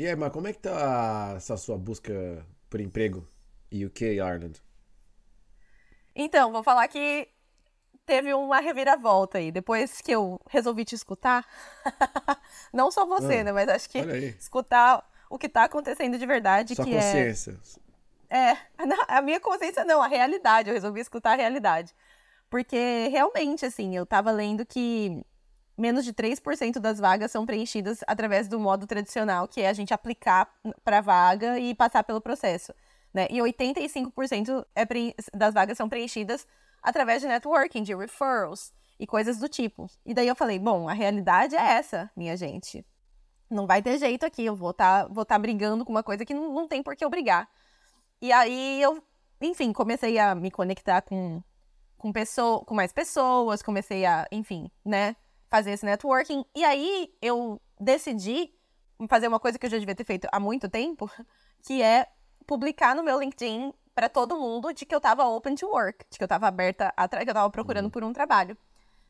E aí, mas como é que tá essa sua busca por emprego UK Ireland? Então, vou falar que teve uma reviravolta aí. Depois que eu resolvi te escutar, não só você, Ah, né? Mas acho que escutar o que tá acontecendo de verdade, Sua que é consciência. É, não, a minha consciência não, a realidade. Eu resolvi escutar a realidade. Porque realmente, assim, eu tava lendo que menos de 3% das vagas são preenchidas através do modo tradicional, que é a gente aplicar para vaga e passar pelo processo. Né? E 85% é das vagas são preenchidas através de networking, de referrals e coisas do tipo. E daí eu falei, bom, a realidade é essa, minha gente. Não vai ter jeito aqui, eu vou estar vou tá brigando com uma coisa que não, não tem por que eu brigar. E aí eu, enfim, comecei a me conectar com, com, pessoa, com mais pessoas, comecei a, enfim, né, fazer esse networking. E aí eu decidi fazer uma coisa que eu já devia ter feito há muito tempo, que é publicar no meu LinkedIn para todo mundo de que eu tava open to work, de que eu tava aberta, a que eu tava procurando por um trabalho,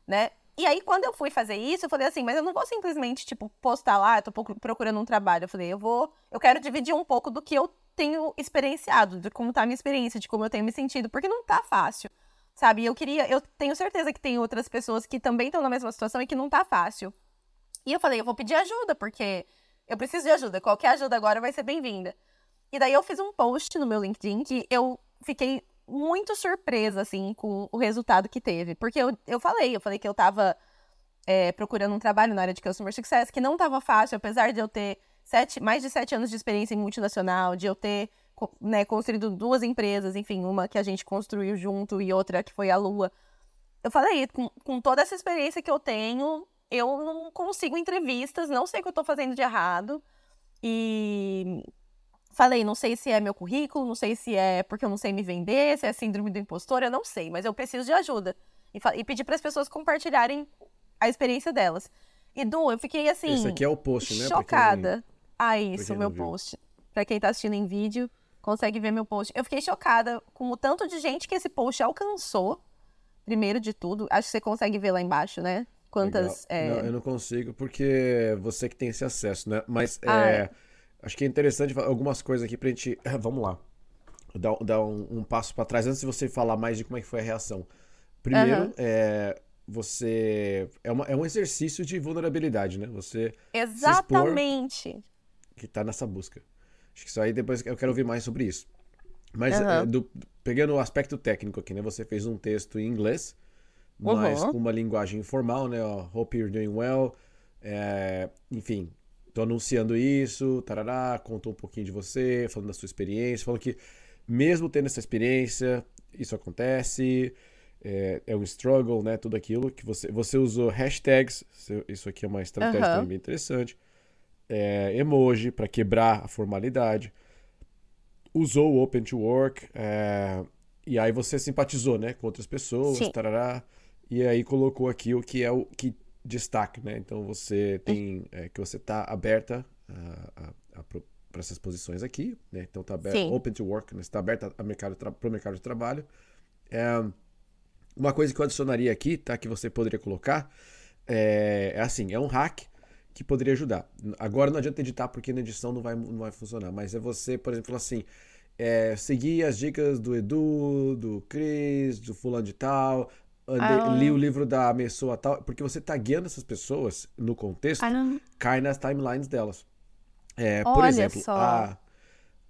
né? E aí, quando eu fui fazer isso, eu falei assim, mas eu não vou simplesmente, tipo, postar lá, eu tô procu- procurando um trabalho. Eu falei, eu vou, eu quero dividir um pouco do que eu tenho experienciado, de como tá a minha experiência, de como eu tenho me sentido, porque não tá fácil, sabe? Eu queria, eu tenho certeza que tem outras pessoas que também estão na mesma situação e que não tá fácil. E eu falei, eu vou pedir ajuda, porque eu preciso de ajuda, qualquer ajuda agora vai ser bem-vinda. E daí eu fiz um post no meu LinkedIn que eu fiquei muito surpresa, assim, com o resultado que teve. Porque eu, eu falei, eu falei que eu tava é, procurando um trabalho na área de Customer Success, que não tava fácil, apesar de eu ter sete, mais de sete anos de experiência em multinacional, de eu ter né, construído duas empresas, enfim, uma que a gente construiu junto e outra que foi a Lua. Eu falei, com, com toda essa experiência que eu tenho, eu não consigo entrevistas, não sei o que eu tô fazendo de errado. E falei, não sei se é meu currículo, não sei se é porque eu não sei me vender, se é síndrome do impostor, eu não sei, mas eu preciso de ajuda. E, e pedir para as pessoas compartilharem a experiência delas. E Du, eu fiquei assim, Esse aqui é o post, né? Quem- chocada. Ah, pra isso, quem meu post. Pra quem tá assistindo em vídeo, consegue ver meu post. Eu fiquei chocada com o tanto de gente que esse post alcançou. Primeiro de tudo, acho que você consegue ver lá embaixo, né? Quantas. É, Não, eu não consigo, porque você que tem esse acesso, né? Mas Ah, é, acho que é interessante falar algumas coisas aqui pra gente. Vamos lá. Dar, dar um, um passo pra trás antes de você falar mais de como é que foi a reação. Primeiro, Aham. é, você. É, uma- é um exercício de vulnerabilidade, né? Você Exatamente. que tá nessa busca. Acho que isso aí depois eu quero ouvir mais sobre isso. Mas é, do- pegando o aspecto técnico aqui, né? Você fez um texto em inglês, mas Uhum. com uma linguagem informal, né? Ó, Hope you're doing well. É, enfim, tô anunciando isso, tarará, contou um pouquinho de você, falando da sua experiência, falou que mesmo tendo essa experiência, isso acontece, é, é um struggle, né? Tudo aquilo que você, você usou hashtags, isso- aqui é uma estratégia Aham. também interessante é, emoji para quebrar a formalidade, usou o Open to Work, é, e aí você simpatizou, né, com outras pessoas, Sim. tarará, e aí colocou aqui o que é o que destaque, né? Então você tem é, que você tá aberta para essas posições aqui, né? Então tá aberto, Sim. Open to Work, né? está aberta mercado para o mercado de trabalho. É, uma coisa que eu adicionaria aqui, tá? Que você poderia colocar é, é assim, é um hack que poderia ajudar. Agora não adianta editar porque na edição não vai, não vai funcionar, mas é você, por exemplo, falar assim, é, seguir as dicas do Edu, do Cris, do fulano de tal, Ah. li o livro da pessoa tal, porque você tá guiando essas pessoas no contexto, Ah, cai nas timelines delas. É, por exemplo, só. a,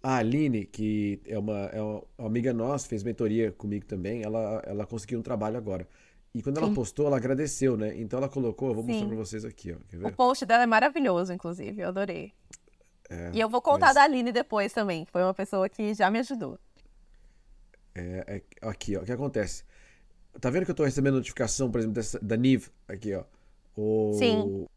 a Aline, que é uma, é uma amiga nossa, fez mentoria comigo também, ela, ela conseguiu um trabalho agora. E quando ela Sim. postou, ela agradeceu, né? Então ela colocou, eu vou mostrar Sim. pra vocês aqui, ó. O post dela é maravilhoso, inclusive, eu adorei. É, E eu vou contar mas- da Aline depois também, que foi uma pessoa que já me ajudou. É, é- aqui, ó. O que acontece? Tá vendo que eu tô recebendo notificação, por exemplo, dessa- da Nive? Aqui, ó. O, Sim.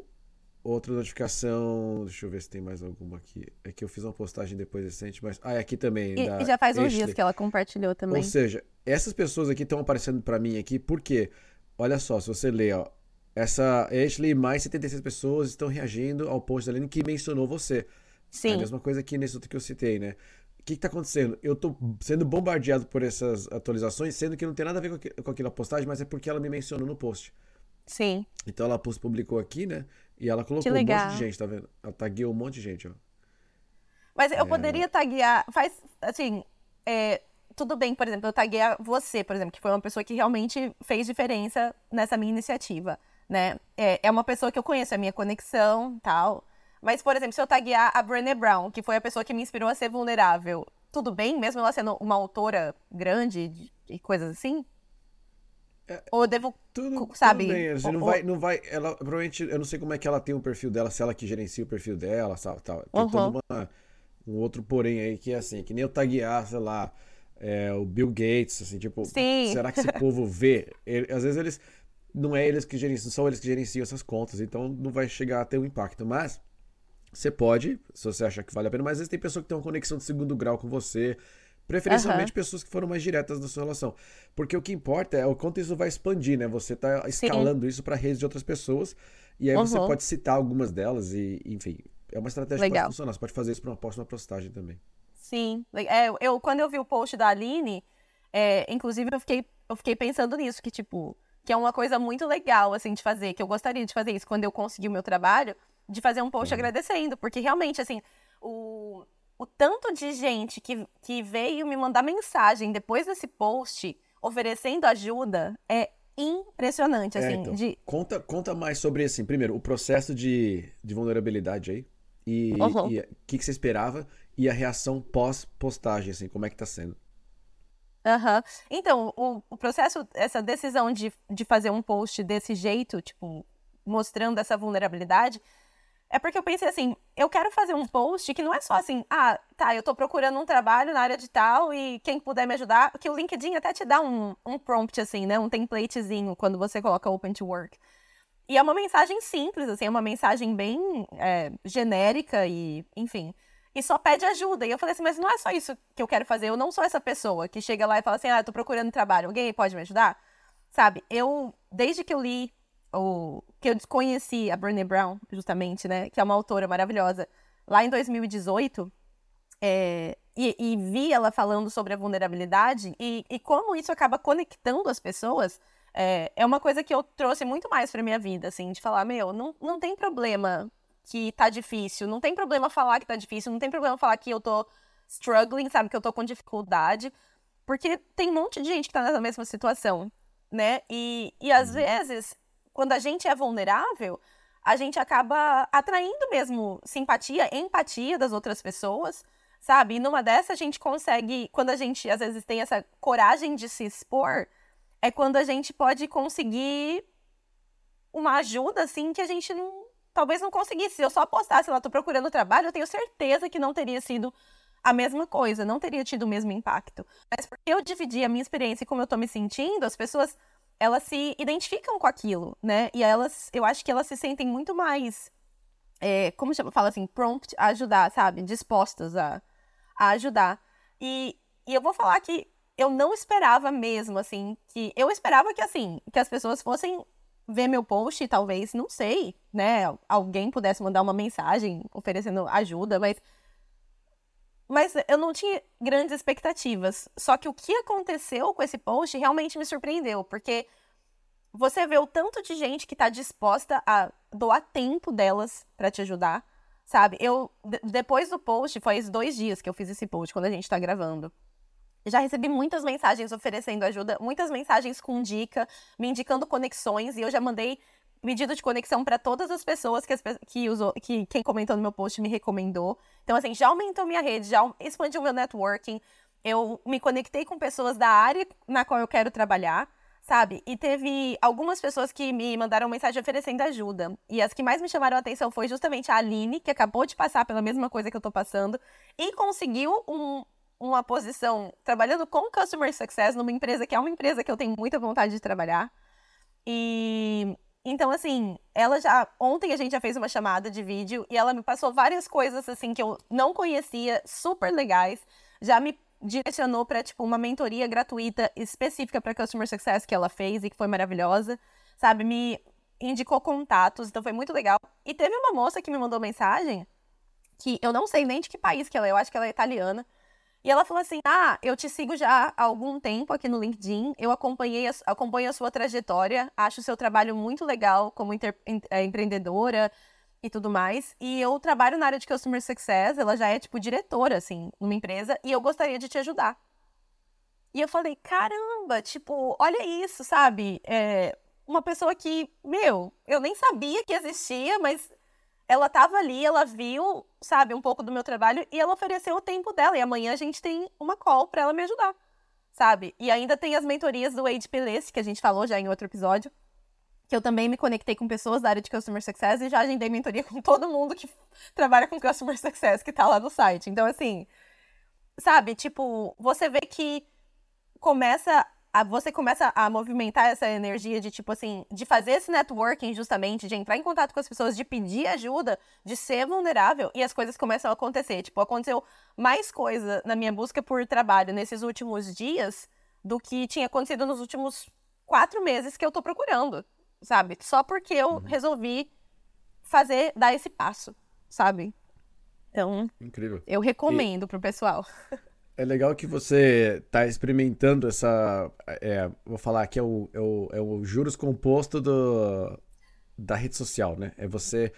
Outra notificação. Deixa eu ver se tem mais alguma aqui. É que eu fiz uma postagem depois recente, mas. Ah, é aqui também. E, e já faz uns dias Ashley. que ela compartilhou também. Ou seja, essas pessoas aqui estão aparecendo pra mim aqui porque, olha só, se você ler, ó, essa Ashley e mais 76 pessoas estão reagindo ao post da Aline que mencionou você. É a Sim, mesma coisa aqui nesse outro que eu citei, né? O que, que tá acontecendo? Eu tô sendo bombardeado por essas atualizações, sendo que não tem nada a ver com, com aquela postagem, mas é porque ela me mencionou no post. sim. Então ela publicou aqui, né? E ela colocou Que um monte de gente, tá vendo? Ela tagueou um monte de gente, ó. Mas eu é... poderia taguear. Faz, assim, é, tudo bem, por exemplo, eu taguear você, por exemplo, que foi uma pessoa que realmente fez diferença nessa minha iniciativa, né? É, é uma pessoa que eu conheço, é a minha conexão tal. Mas, por exemplo, se eu taguear a Brené Brown, que foi a pessoa que me inspirou a ser vulnerável, tudo bem, mesmo ela sendo uma autora grande e coisas assim? É, ou devo, tudo, sabe? Tudo bem. Assim, ou, não, vai, não vai, ela provavelmente, eu não sei como é que ela tem o perfil dela, se ela que gerencia o perfil dela, sabe, tal. Tem uhum. todo uma, um outro porém aí que é assim, que nem eu taguear, sei lá, é, o Bill Gates, assim, tipo, Sim. será que esse povo vê? Ele, às vezes eles, não é eles que gerenciam, são eles que gerenciam essas contas, então não vai chegar a ter um impacto, mas você pode, se você achar que vale a pena, mas às vezes tem pessoa que tem uma conexão de segundo grau com você, Preferencialmente uhum. pessoas que foram mais diretas na sua relação. Porque o que importa é o quanto isso vai expandir, né? Você tá escalando Sim. isso para redes de outras pessoas. E aí uhum. você pode citar algumas delas e, enfim, é uma estratégia Legal. que pode funcionar. Você pode fazer isso para uma próxima postagem também. Sim. É, eu, quando eu vi o post da Aline, é, inclusive eu fiquei, eu fiquei pensando nisso, que tipo, que é uma coisa muito legal, assim, de fazer, que eu gostaria de fazer isso quando eu conseguir o meu trabalho, de fazer um post uhum. agradecendo, porque realmente, assim, o, o tanto de gente que, que veio me mandar mensagem depois desse post oferecendo ajuda é impressionante, é, assim. Então, de... conta, conta mais sobre, assim, primeiro, o processo de, de vulnerabilidade aí. E o uhum. que, que você esperava e a reação pós-postagem, assim, como é que tá sendo? Uhum. Então, o, o processo, essa decisão de, de fazer um post desse jeito, tipo, mostrando essa vulnerabilidade, é porque eu pensei assim, eu quero fazer um post que não é só assim, ah, tá, eu tô procurando um trabalho na área de tal e quem puder me ajudar, que o LinkedIn até te dá um, um prompt assim, né, um templatezinho quando você coloca open to work. E é uma mensagem simples, assim, é uma mensagem bem é, genérica e, enfim, e só pede ajuda. E eu falei assim, mas não é só isso que eu quero fazer, eu não sou essa pessoa que chega lá e fala assim, ah, eu tô procurando trabalho, alguém pode me ajudar? Sabe, eu, desde que eu li o, que eu conheci a Brené Brown, justamente, né? Que é uma autora maravilhosa. Lá em 2018, é, e, e, vi ela falando sobre a vulnerabilidade e, e como isso acaba conectando as pessoas, é, é uma coisa que eu trouxe muito mais pra minha vida, assim, de falar, meu, não, não tem problema que tá difícil, não tem problema falar que tá difícil, não tem problema falar que eu tô struggling, sabe, que eu tô com dificuldade, porque tem um monte de gente que tá nessa mesma situação, né? E, e às uhum. vezes quando a gente é vulnerável, a gente acaba atraindo mesmo simpatia, empatia das outras pessoas, sabe? E numa dessa a gente consegue, quando a gente às vezes tem essa coragem de se expor, é quando a gente pode conseguir uma ajuda assim que a gente não, talvez não conseguisse. Se eu só postasse lá, tô procurando trabalho, eu tenho certeza que não teria sido a mesma coisa, não teria tido o mesmo impacto. Mas porque eu dividi a minha experiência e como eu tô me sentindo, as pessoas elas se identificam com aquilo, né? E elas, eu acho que elas se sentem muito mais, é, como chama, fala assim, prompt a ajudar, sabe? Dispostas a, a ajudar. E, e eu vou falar que eu não esperava mesmo, assim, que eu esperava que, assim, que as pessoas fossem ver meu post talvez, não sei, né, alguém pudesse mandar uma mensagem oferecendo ajuda, mas mas eu não tinha grandes expectativas. Só que o que aconteceu com esse post realmente me surpreendeu, porque você vê o tanto de gente que está disposta a doar tempo delas para te ajudar, sabe? Eu, depois do post, faz dois dias que eu fiz esse post, quando a gente está gravando. Já recebi muitas mensagens oferecendo ajuda, muitas mensagens com dica, me indicando conexões, e eu já mandei pedido de conexão para todas as pessoas que, as, que, usou, que quem comentou no meu post me recomendou. Então, assim, já aumentou minha rede, já expandiu meu networking. Eu me conectei com pessoas da área na qual eu quero trabalhar, sabe? E teve algumas pessoas que me mandaram mensagem oferecendo ajuda. E as que mais me chamaram a atenção foi justamente a Aline, que acabou de passar pela mesma coisa que eu tô passando, e conseguiu um, uma posição trabalhando com Customer Success numa empresa que é uma empresa que eu tenho muita vontade de trabalhar. E então, assim, ela já. Ontem a gente já fez uma chamada de vídeo e ela me passou várias coisas, assim, que eu não conhecia, super legais. Já me direcionou para tipo, uma mentoria gratuita específica para Customer Success que ela fez e que foi maravilhosa. Sabe? Me indicou contatos, então foi muito legal. E teve uma moça que me mandou mensagem que eu não sei nem de que país que ela é, eu acho que ela é italiana. E ela falou assim: Ah, eu te sigo já há algum tempo aqui no LinkedIn, eu acompanhei a, acompanho a sua trajetória, acho o seu trabalho muito legal como inter, é, empreendedora. e tudo mais. E eu trabalho na área de Customer Success, ela já é, tipo, diretora, assim, numa empresa, e eu gostaria de te ajudar. E eu falei, caramba, tipo, olha isso, sabe? É uma pessoa que, meu, eu nem sabia que existia, mas ela tava ali, ela viu, sabe, um pouco do meu trabalho e ela ofereceu o tempo dela. E amanhã a gente tem uma call para ela me ajudar, sabe? E ainda tem as mentorias do Age Pelace, que a gente falou já em outro episódio, que eu também me conectei com pessoas da área de Customer Success e já agendei mentoria com todo mundo que trabalha com Customer Success que tá lá no site. Então, assim, sabe, tipo, você vê que começa a, você começa a movimentar essa energia de tipo assim, de fazer esse networking justamente, de entrar em contato com as pessoas, de pedir ajuda, de ser vulnerável e as coisas começam a acontecer. Tipo, aconteceu mais coisa na minha busca por trabalho nesses últimos dias do que tinha acontecido nos últimos quatro meses que eu tô procurando, sabe? Só porque eu uhum. resolvi fazer, dar esse passo, sabe? Então, Incrível. eu recomendo e... pro pessoal. É legal que você está experimentando essa. É, vou falar que é o, é o, é o juros composto do, da rede social, né? É você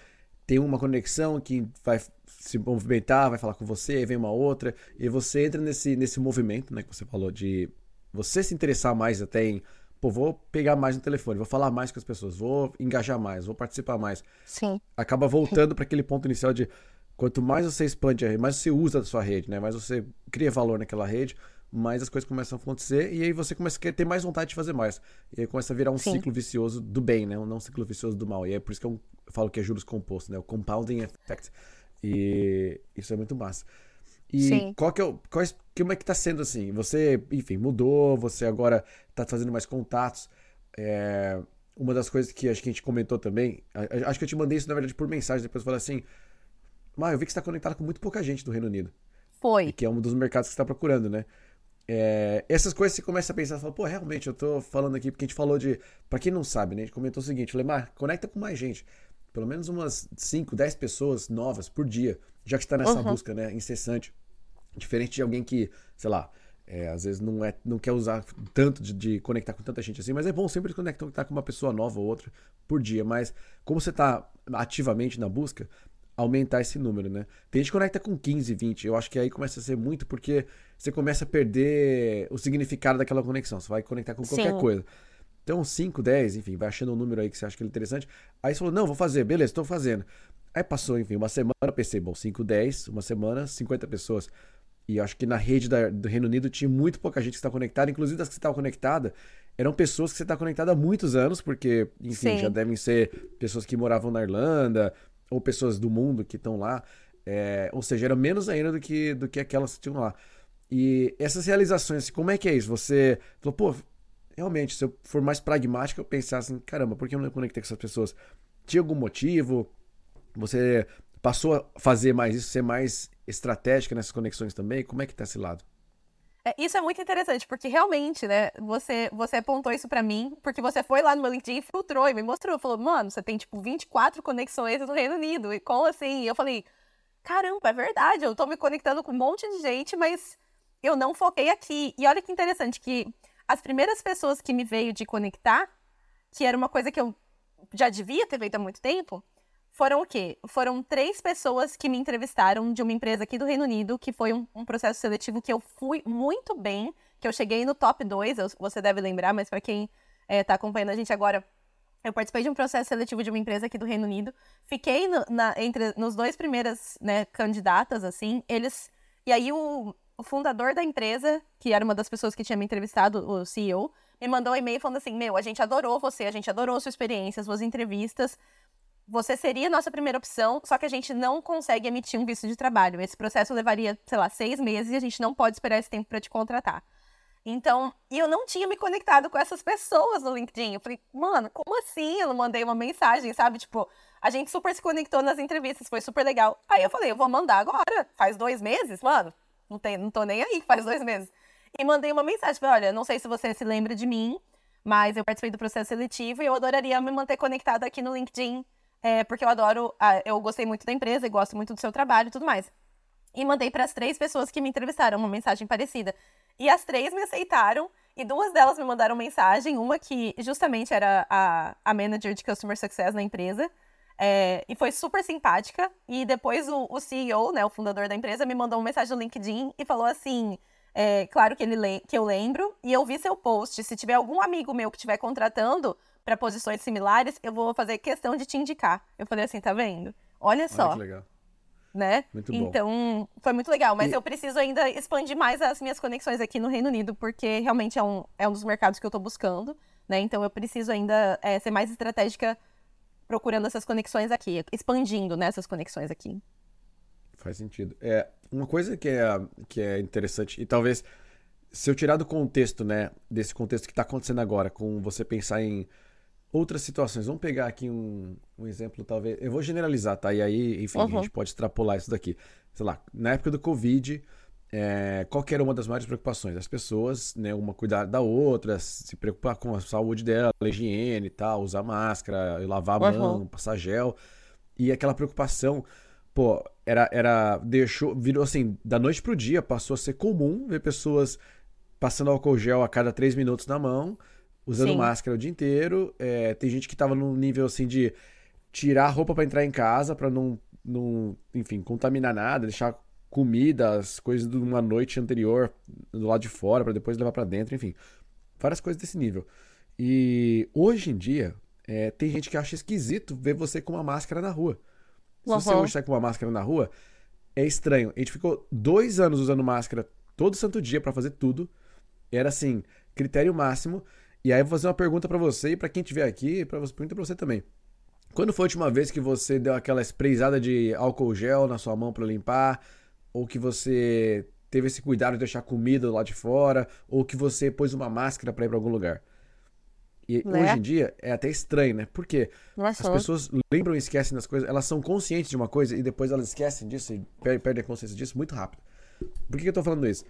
ter uma conexão que vai se movimentar, vai falar com você, aí vem uma outra, e você entra nesse, nesse movimento, né, que você falou, de você se interessar mais até em, pô, vou pegar mais no telefone, vou falar mais com as pessoas, vou engajar mais, vou participar mais. Sim. Acaba voltando para aquele ponto inicial de Quanto mais você expande a rede, mais você usa da sua rede, né? Mais você cria valor naquela rede, mais as coisas começam a acontecer e aí você começa a ter mais vontade de fazer mais. E aí começa a virar um Sim. ciclo vicioso do bem, né? Um não ciclo vicioso do mal. E é por isso que eu falo que é juros compostos, né? O compounding effect. E isso é muito massa. E Sim. qual que é o, qual, como é que tá sendo assim? Você, enfim, mudou, você agora tá fazendo mais contatos. É, uma das coisas que acho que a gente comentou também, acho que eu te mandei isso na verdade por mensagem, depois eu falei assim, mas eu vi que você está conectado com muito pouca gente do Reino Unido. Foi. Que é um dos mercados que você está procurando, né? É, essas coisas você começa a pensar, você fala, pô, realmente, eu tô falando aqui porque a gente falou de. Pra quem não sabe, né? A gente comentou o seguinte: falei, Mar, conecta com mais gente. Pelo menos umas 5, 10 pessoas novas por dia, já que está nessa uhum. busca, né? Incessante. Diferente de alguém que, sei lá, é, às vezes não, é, não quer usar tanto de, de, conectar com tanta gente assim, mas é bom sempre conectar com uma pessoa nova ou outra por dia. Mas como você está ativamente na busca, aumentar esse número, né? Tem gente que conecta com 15, 20. Eu acho que aí começa a ser muito porque você começa a perder o significado daquela conexão. Você vai conectar com qualquer Sim. coisa. Então, 5, 10, enfim, vai achando um número aí que você acha que é interessante. Aí você falou, não, vou fazer, beleza, estou fazendo. Aí passou, enfim, uma semana, pensei, bom, 5, 10, uma semana, 50 pessoas. E acho que na rede da, do Reino Unido tinha muito pouca gente que está conectada, inclusive das que estavam conectada, eram pessoas que você está conectada há muitos anos, porque, enfim, Sim. já devem ser pessoas que moravam na Irlanda, ou pessoas do mundo que estão lá. É, ou seja, era menos ainda do que, do que aquelas que tinham lá. E essas realizações, como é que é isso? Você falou, pô, realmente, se eu for mais pragmático, eu pensar assim, caramba, por que eu não conectei com essas pessoas? Tinha algum motivo? Você passou a fazer mais isso, ser mais estratégica nessas conexões também? Como é que tá esse lado? É, isso é muito interessante, porque realmente, né, você, você apontou isso para mim, porque você foi lá no meu LinkedIn filtrou e me mostrou, falou, mano, você tem, tipo, 24 conexões no Reino Unido, e como assim? E eu falei, caramba, é verdade, eu tô me conectando com um monte de gente, mas eu não foquei aqui. E olha que interessante, que as primeiras pessoas que me veio de conectar, que era uma coisa que eu já devia ter feito há muito tempo, foram o quê? Foram três pessoas que me entrevistaram de uma empresa aqui do Reino Unido, que foi um, um processo seletivo que eu fui muito bem, que eu cheguei no top 2, você deve lembrar, mas para quem está eh, acompanhando a gente agora, eu participei de um processo seletivo de uma empresa aqui do Reino Unido. Fiquei no, na, entre nos dois primeiras né, candidatas, assim. Eles. E aí o, o, fundador da empresa, que era uma das pessoas que tinha me entrevistado, o CEO, me mandou um e-mail falando assim: Meu, a gente adorou você, a gente adorou sua experiência, suas entrevistas você seria nossa primeira opção, só que a gente não consegue emitir um visto de trabalho. Esse processo levaria, sei lá, seis meses e a gente não pode esperar esse tempo para te contratar. Então, e eu não tinha me conectado com essas pessoas no LinkedIn. Eu falei, mano, como assim? Eu não mandei uma mensagem, sabe? Tipo, a gente super se conectou nas entrevistas, foi super legal. Aí eu falei, eu vou mandar agora. Faz dois meses, mano. Não, tem, não tô nem aí, faz dois meses. E mandei uma mensagem, falei, olha, não sei se você se lembra de mim, mas eu participei do processo seletivo e eu adoraria me manter conectada aqui no LinkedIn é, porque eu adoro, eu gostei muito da empresa e gosto muito do seu trabalho e tudo mais. E mandei para as três pessoas que me entrevistaram uma mensagem parecida. E as três me aceitaram, e duas delas me mandaram mensagem, uma que justamente era a, a manager de Customer Success na empresa. É, e foi super simpática. E depois o, o, CEO, né, o fundador da empresa, me mandou uma mensagem no LinkedIn e falou assim: é, claro que, ele que eu lembro, e eu vi seu post. Se tiver algum amigo meu que estiver contratando para posições similares, eu vou fazer questão de te indicar. Eu falei assim, tá vendo? Olha só. Olha que legal. Né? Muito bom. Então, foi muito legal. Mas E- eu preciso ainda expandir mais as minhas conexões aqui no Reino Unido, porque realmente é um, é um dos mercados que eu tô buscando, né? Então, eu preciso ainda é, ser mais estratégica procurando essas conexões aqui, expandindo né, essas conexões aqui. Faz sentido. É, uma coisa que é, que é interessante, e talvez se eu tirar do contexto, né, desse contexto que está acontecendo agora, com você pensar em outras situações, vamos pegar aqui um, um exemplo, talvez. Eu vou generalizar, tá? E aí, enfim, a Uhum. gente pode extrapolar isso daqui. Sei lá, na época do Covid, é, qual que era uma das maiores preocupações? As pessoas, né, uma cuidar da outra, se preocupar com a saúde dela, a higiene e tal, usar máscara, lavar a Uhum. mão, passar gel. E aquela preocupação, pô, era, era, deixou, virou assim, da noite pro dia, passou a ser comum ver pessoas passando álcool gel a cada três minutos na mão, usando Sim. máscara o dia inteiro. É, tem gente que tava num nível assim de tirar a roupa pra entrar em casa pra não, não, enfim, contaminar nada, deixar comida, as coisas de uma noite anterior do lado de fora pra depois levar pra dentro, enfim, várias coisas desse nível. E hoje em dia, é, tem gente que acha esquisito ver você com uma máscara na rua. Se você hoje sai com uma máscara na rua, é estranho. A gente ficou dois anos usando máscara todo santo dia pra fazer tudo. Era assim, critério máximo. E aí eu vou fazer uma pergunta pra você e pra quem estiver aqui, para você pergunta pra você também. Quando foi a última vez que você deu aquela sprayzada de álcool gel na sua mão pra limpar, ou que você teve esse cuidado de deixar comida lá de fora, ou que você pôs uma máscara pra ir pra algum lugar? E Né? hoje em dia é até estranho, né? Por quê? Nossa, As pessoas lembram e esquecem das coisas, elas são conscientes de uma coisa e depois elas esquecem disso e per- perdem a consciência disso muito rápido. Por que que eu tô falando isso?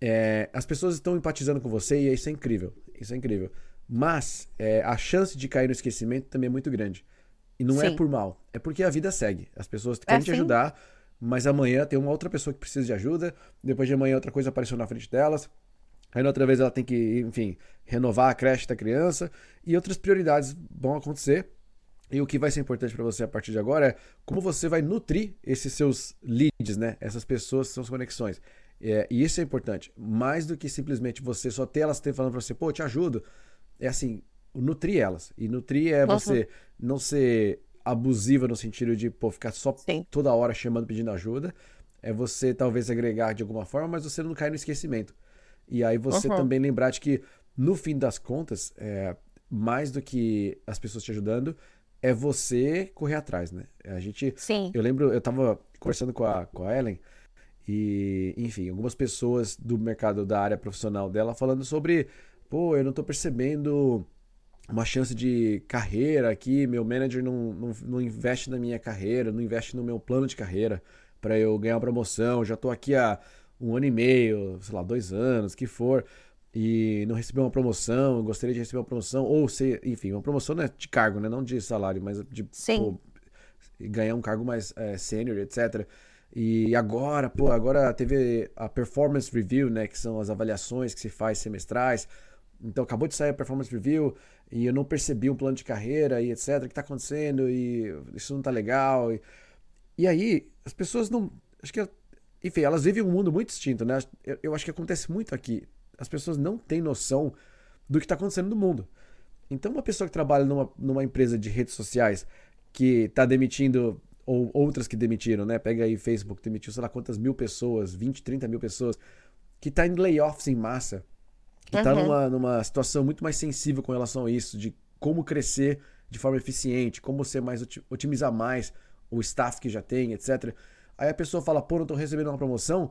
É, as pessoas estão empatizando com você e isso é incrível. Isso é incrível. Mas é, a chance de cair no esquecimento também é muito grande. E não é Sim. por mal, é porque a vida segue. As pessoas querem te sim. ajudar, mas amanhã tem uma outra pessoa que precisa de ajuda, depois de amanhã outra coisa apareceu na frente delas. Aí outra vez ela tem que, enfim, renovar a creche da criança e outras prioridades vão acontecer. E o que vai ser importante para você a partir de agora é como você vai nutrir esses seus leads, né? Essas pessoas, suas conexões. É, e isso é importante. Mais do que simplesmente você só ter elas falando para você, pô, te ajudo. É assim, nutrir elas. E nutrir é Uhum. você não ser abusiva no sentido de, pô, ficar só Sim. toda hora chamando, pedindo ajuda. É você talvez agregar de alguma forma, mas você não cair no esquecimento. E aí você Uhum. também lembrar de que, no fim das contas, é, mais do que as pessoas te ajudando, é você correr atrás, né? A gente. Sim. Eu lembro, eu tava conversando com a, com a Ellen e, enfim, algumas pessoas do mercado da área profissional dela falando sobre, pô, eu não tô percebendo uma chance de carreira aqui, meu manager não, não, não investe na minha carreira, não investe no meu plano de carreira para eu ganhar uma promoção, já tô aqui há um ano e meio, sei lá, dois anos, que for, e não recebi uma promoção, gostaria de receber uma promoção, ou ser, enfim, uma promoção não é de cargo, né? Não de salário, mas de pô, ganhar um cargo mais é, sênior, etc. E agora, pô, agora teve a performance review, né, que são as avaliações que se faz semestrais. Então acabou de sair a performance review e eu não percebi um plano de carreira e etc. O que tá acontecendo e isso não tá legal. E, e aí as pessoas não, acho que, enfim, elas vivem um mundo muito distinto, né? Eu, eu acho que acontece muito aqui. As pessoas não têm noção do que está acontecendo no mundo. Então, uma pessoa que trabalha numa, numa empresa de redes sociais que está demitindo, ou outras que demitiram, né? Pega aí Facebook, demitiu sei lá quantas mil pessoas, 20, 30 mil pessoas, que está em layoffs em massa, que Uhum. numa, numa situação muito mais sensível com relação a isso, de como crescer de forma eficiente, como ser mais, oti- otimizar mais o staff que já tem, etc. Aí a pessoa fala, pô, não tô recebendo uma promoção.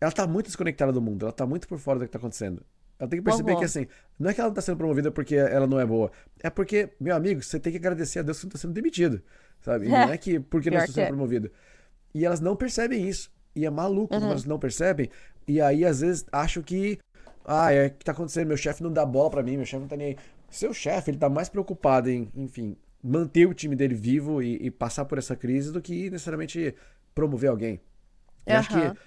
Ela tá muito desconectada do mundo, ela tá muito por fora do que tá acontecendo. Ela tem que perceber Uhum. que assim, não é que ela não tá sendo promovida porque ela não é boa. É porque, meu amigo, você tem que agradecer a Deus que você não tá sendo demitido. Sabe? E não é que porque está que sendo é. promovido. E elas não percebem isso. E é maluco Uhum. elas não percebem. E aí, às vezes, acham que. Ah, é o que tá acontecendo? Meu chefe não dá bola pra mim, meu chefe não tá nem aí. Seu chefe, ele tá mais preocupado em, enfim, manter o time dele vivo e, e passar por essa crise do que necessariamente promover alguém. Eu acho que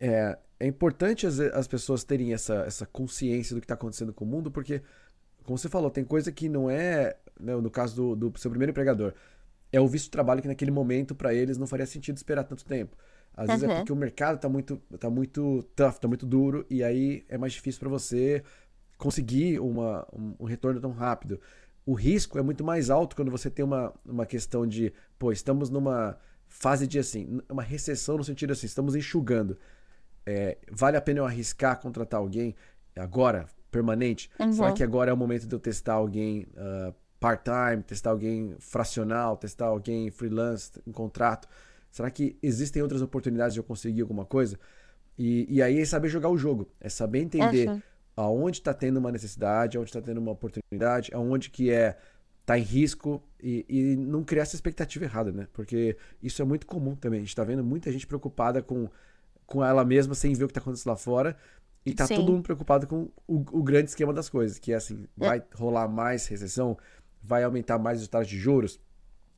é, é importante as, as pessoas terem essa, essa consciência do que está acontecendo com o mundo, porque, como você falou, tem coisa que não é, né, no caso do, do seu primeiro empregador, é o visto de trabalho que naquele momento para eles não faria sentido esperar tanto tempo. Às vezes é uhum. porque o mercado tá muito, tá muito tough, tá muito duro, e aí é mais difícil para você conseguir uma, um, um, retorno tão rápido. O risco é muito mais alto quando você tem uma, uma questão de, pô, estamos numa fase de assim, uma recessão no sentido assim, estamos enxugando. É, vale a pena eu arriscar contratar alguém agora, permanente? Uhum. Será que agora é o momento de eu testar alguém uh, part-time, testar alguém fracional, testar alguém freelance, em contrato? Será que existem outras oportunidades de eu conseguir alguma coisa? E, e aí é saber jogar o jogo, é saber entender aonde está tendo uma necessidade, aonde está tendo uma oportunidade, aonde que é tá em risco e, e, não criar essa expectativa errada, né? Porque isso é muito comum também. A gente está vendo muita gente preocupada com, com ela mesma sem ver o que está acontecendo lá fora. E tá Sim. todo mundo preocupado com o, o, grande esquema das coisas, que é assim, é. vai rolar mais recessão, vai aumentar mais os taxas de juros,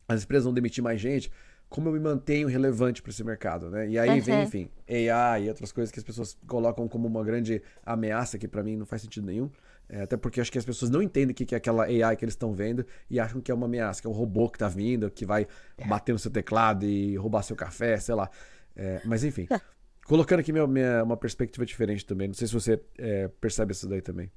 as empresas vão demitir mais gente como eu me mantenho relevante para esse mercado, né? E aí uhum. vem, enfim, AI e outras coisas que as pessoas colocam como uma grande ameaça, que para mim não faz sentido nenhum. É, até porque acho que as pessoas não entendem o que é aquela AI que eles estão vendo e acham que é uma ameaça, que é um robô que tá vindo, que vai é. bater no seu teclado e roubar seu café, sei lá. É, mas enfim, colocando aqui minha, minha, uma perspectiva diferente também. Não sei se você é, percebe isso daí também.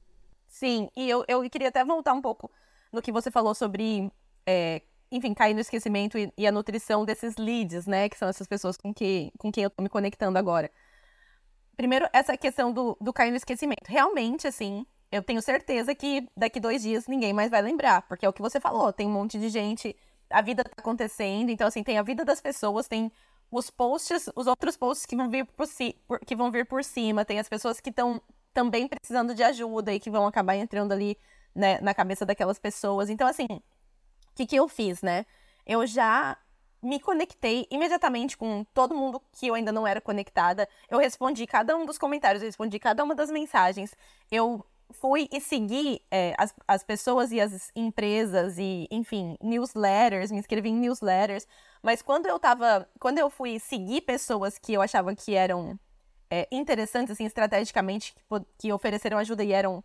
Sim, e eu, eu queria até voltar um pouco no que você falou sobre é, enfim, cair no esquecimento e, e, a nutrição desses leads, né? Que são essas pessoas com, que, com quem eu tô me conectando agora. Primeiro, essa questão do, do cair no esquecimento. Realmente, assim, eu tenho certeza que daqui dois dias ninguém mais vai lembrar, porque é o que você falou, tem um monte de gente, a vida tá acontecendo, então, assim, tem a vida das pessoas, tem os posts, os outros posts que vão vir por, si, por, que vão vir por cima, tem as pessoas que estão também precisando de ajuda e que vão acabar entrando ali né, na cabeça daquelas pessoas. Então, assim, que, que eu fiz, né? Eu já me conectei imediatamente com todo mundo que eu ainda não era conectada. Eu respondi cada um dos comentários, eu respondi cada uma das mensagens. Eu fui e segui é, as, as pessoas e as empresas e, enfim, newsletters, me inscrevi em newsletters. Mas quando eu tava. Quando eu fui seguir pessoas que eu achava que eram é, interessantes, assim, estrategicamente, que, que ofereceram ajuda e eram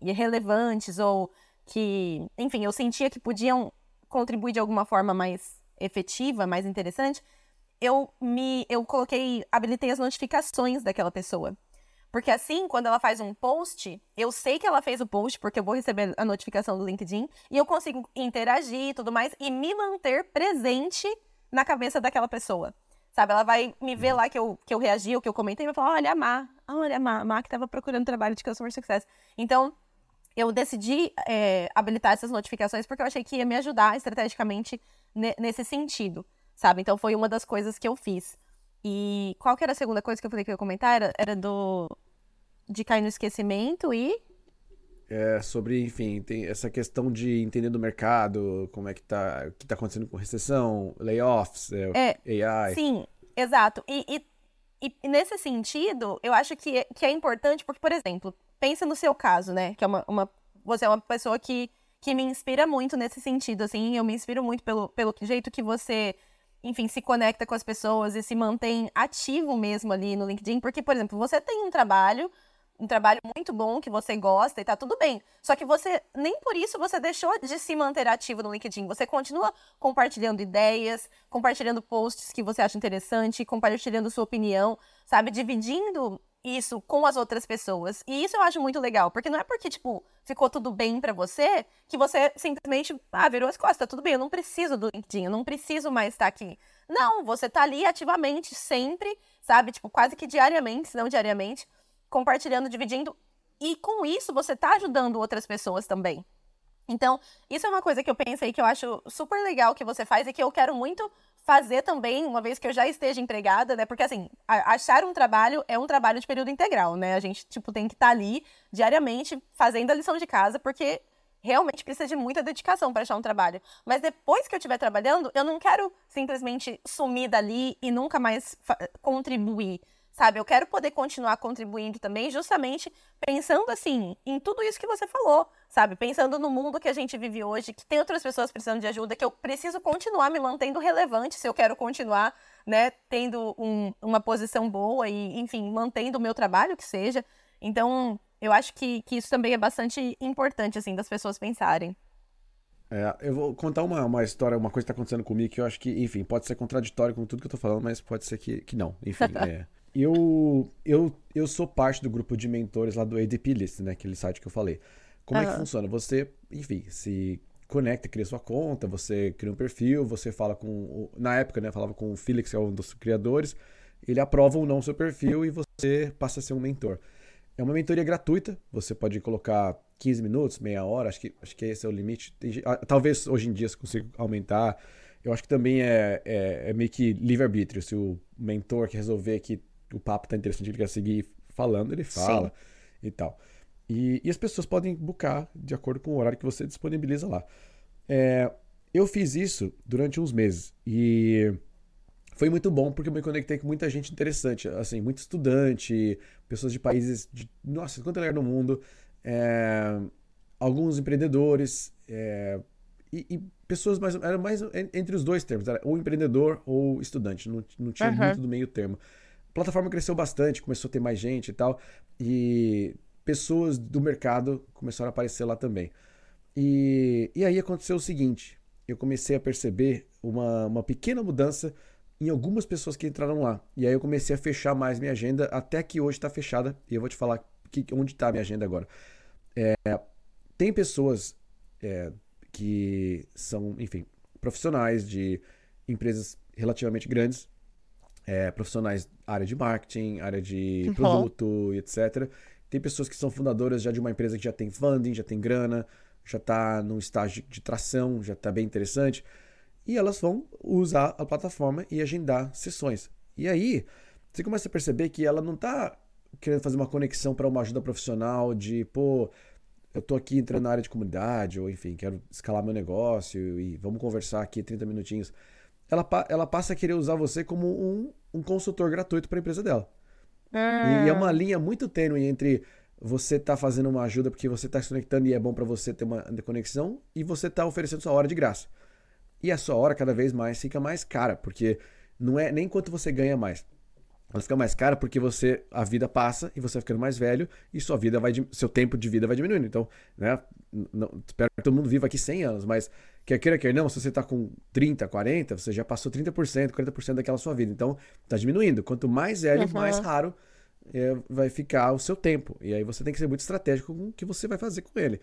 relevantes, ou que, enfim, eu sentia que podiam contribuir de alguma forma mais efetiva, mais interessante, eu me eu coloquei, habilitei as notificações daquela pessoa. Porque assim, quando ela faz um post, eu sei que ela fez o post, porque eu vou receber a notificação do LinkedIn, e eu consigo interagir e tudo mais, e me manter presente na cabeça daquela pessoa. Sabe, ela vai me ver lá que eu, que eu reagi, ou que eu comentei, e vai falar, olha a Má, olha a que estava procurando trabalho de Customer Success. Então, eu decidi é, habilitar essas notificações porque eu achei que ia me ajudar estrategicamente nesse sentido, sabe? Então foi uma das coisas que eu fiz. E qual que era a segunda coisa que eu falei que eu ia comentar? Era, era do de cair no esquecimento e é, sobre, enfim, tem essa questão de entender do mercado, como é que tá, o que tá acontecendo com recessão, layoffs, é, é, AI. Sim, exato. E, e, e, nesse sentido, eu acho que, que é importante, porque, por exemplo, pensa no seu caso, né? Que é uma, uma você é uma pessoa que, que me inspira muito nesse sentido, assim. Eu me inspiro muito pelo, pelo jeito que você, enfim, se conecta com as pessoas e se mantém ativo mesmo ali no LinkedIn. Porque, por exemplo, você tem um trabalho, um trabalho muito bom que você gosta e tá tudo bem. Só que você, nem por isso você deixou de se manter ativo no LinkedIn. Você continua compartilhando ideias, compartilhando posts que você acha interessante, compartilhando sua opinião, sabe? Dividindo isso com as outras pessoas. E isso eu acho muito legal, porque não é porque, tipo, ficou tudo bem para você que você simplesmente, ah, virou as costas, tá tudo bem, eu não preciso do LinkedIn, eu não preciso mais estar aqui. Não, você tá ali ativamente, sempre, sabe? Tipo, quase que diariamente, se não diariamente, compartilhando, dividindo. E com isso você tá ajudando outras pessoas também. Então, isso é uma coisa que eu pensei que eu acho super legal que você faz e que eu quero muito fazer também, uma vez que eu já esteja empregada, né? Porque, assim, achar um trabalho é um trabalho de período integral, né? A gente, tipo, tem que estar tá ali diariamente fazendo a lição de casa, porque realmente precisa de muita dedicação para achar um trabalho. Mas depois que eu estiver trabalhando, eu não quero simplesmente sumir dali e nunca mais contribuir sabe? Eu quero poder continuar contribuindo também, justamente pensando assim, em tudo isso que você falou, sabe? Pensando no mundo que a gente vive hoje, que tem outras pessoas precisando de ajuda, que eu preciso continuar me mantendo relevante se eu quero continuar, né, tendo um, uma posição boa e, enfim, mantendo o meu trabalho, que seja. Então, eu acho que, que isso também é bastante importante, assim, das pessoas pensarem. É, eu vou contar uma, uma história, uma coisa que está acontecendo comigo que eu acho que, enfim, pode ser contraditório com tudo que eu tô falando, mas pode ser que, que não. Enfim, é, eu, eu, eu sou parte do grupo de mentores lá do ADP List, né? Aquele site que eu falei. Como uhum. é que funciona? Você, enfim, se conecta, cria sua conta, você cria um perfil, você fala com. Na época, né? Falava com o Felix, que é um dos criadores. Ele aprova ou não o seu perfil e você passa a ser um mentor. É uma mentoria gratuita, você pode colocar 15 minutos, meia hora, acho que, acho que esse é o limite. Ah, talvez hoje em dia você consiga aumentar. Eu acho que também é, é, é meio que livre-arbítrio. Se o mentor quer resolver que o papo tá interessante, ele quer seguir falando, ele fala Sim. e tal. E, e, as pessoas podem buscar de acordo com o horário que você disponibiliza lá. É, eu fiz isso durante uns meses e foi muito bom porque eu me conectei com muita gente interessante, assim, muito estudante, pessoas de países de nossa, quanto lugar no mundo é, alguns empreendedores é, e, e, pessoas mais era mais entre os dois termos, era ou empreendedor ou estudante, não, não tinha uhum. muito do meio termo. A plataforma cresceu bastante, começou a ter mais gente e tal, e pessoas do mercado começaram a aparecer lá também. E, e aí aconteceu o seguinte: eu comecei a perceber uma, uma pequena mudança em algumas pessoas que entraram lá. E aí eu comecei a fechar mais minha agenda, até que hoje está fechada, e eu vou te falar que, onde está a minha agenda agora. É, tem pessoas é, que são, enfim, profissionais de empresas relativamente grandes, é, profissionais área de marketing, área de uhum. produto, etc. Tem pessoas que são fundadoras já de uma empresa que já tem funding, já tem grana, já está num estágio de tração, já está bem interessante. E elas vão usar a plataforma e agendar sessões. E aí, você começa a perceber que ela não está querendo fazer uma conexão para uma ajuda profissional de, pô, eu tô aqui entrando na área de comunidade, ou enfim, quero escalar meu negócio e vamos conversar aqui 30 minutinhos. Ela, ela passa a querer usar você como um, um consultor gratuito para a empresa dela. E é uma ah. linha muito tênue entre você tá fazendo uma ajuda porque você tá se conectando e é bom para você ter uma conexão e você tá oferecendo sua hora de graça. E a sua hora cada vez mais fica mais cara, porque não é nem quanto você ganha mais ela fica mais cara porque você a vida passa e você vai ficando mais velho e sua vida vai seu tempo de vida vai diminuindo. Então, né, não, espero que todo mundo viva aqui 100 anos, mas quer queira quer não, se você está com 30, 40, você já passou 30%, 40% daquela sua vida. Então, está diminuindo. Quanto mais velho, uhum. mais raro é, vai ficar o seu tempo. E aí você tem que ser muito estratégico com o que você vai fazer com ele.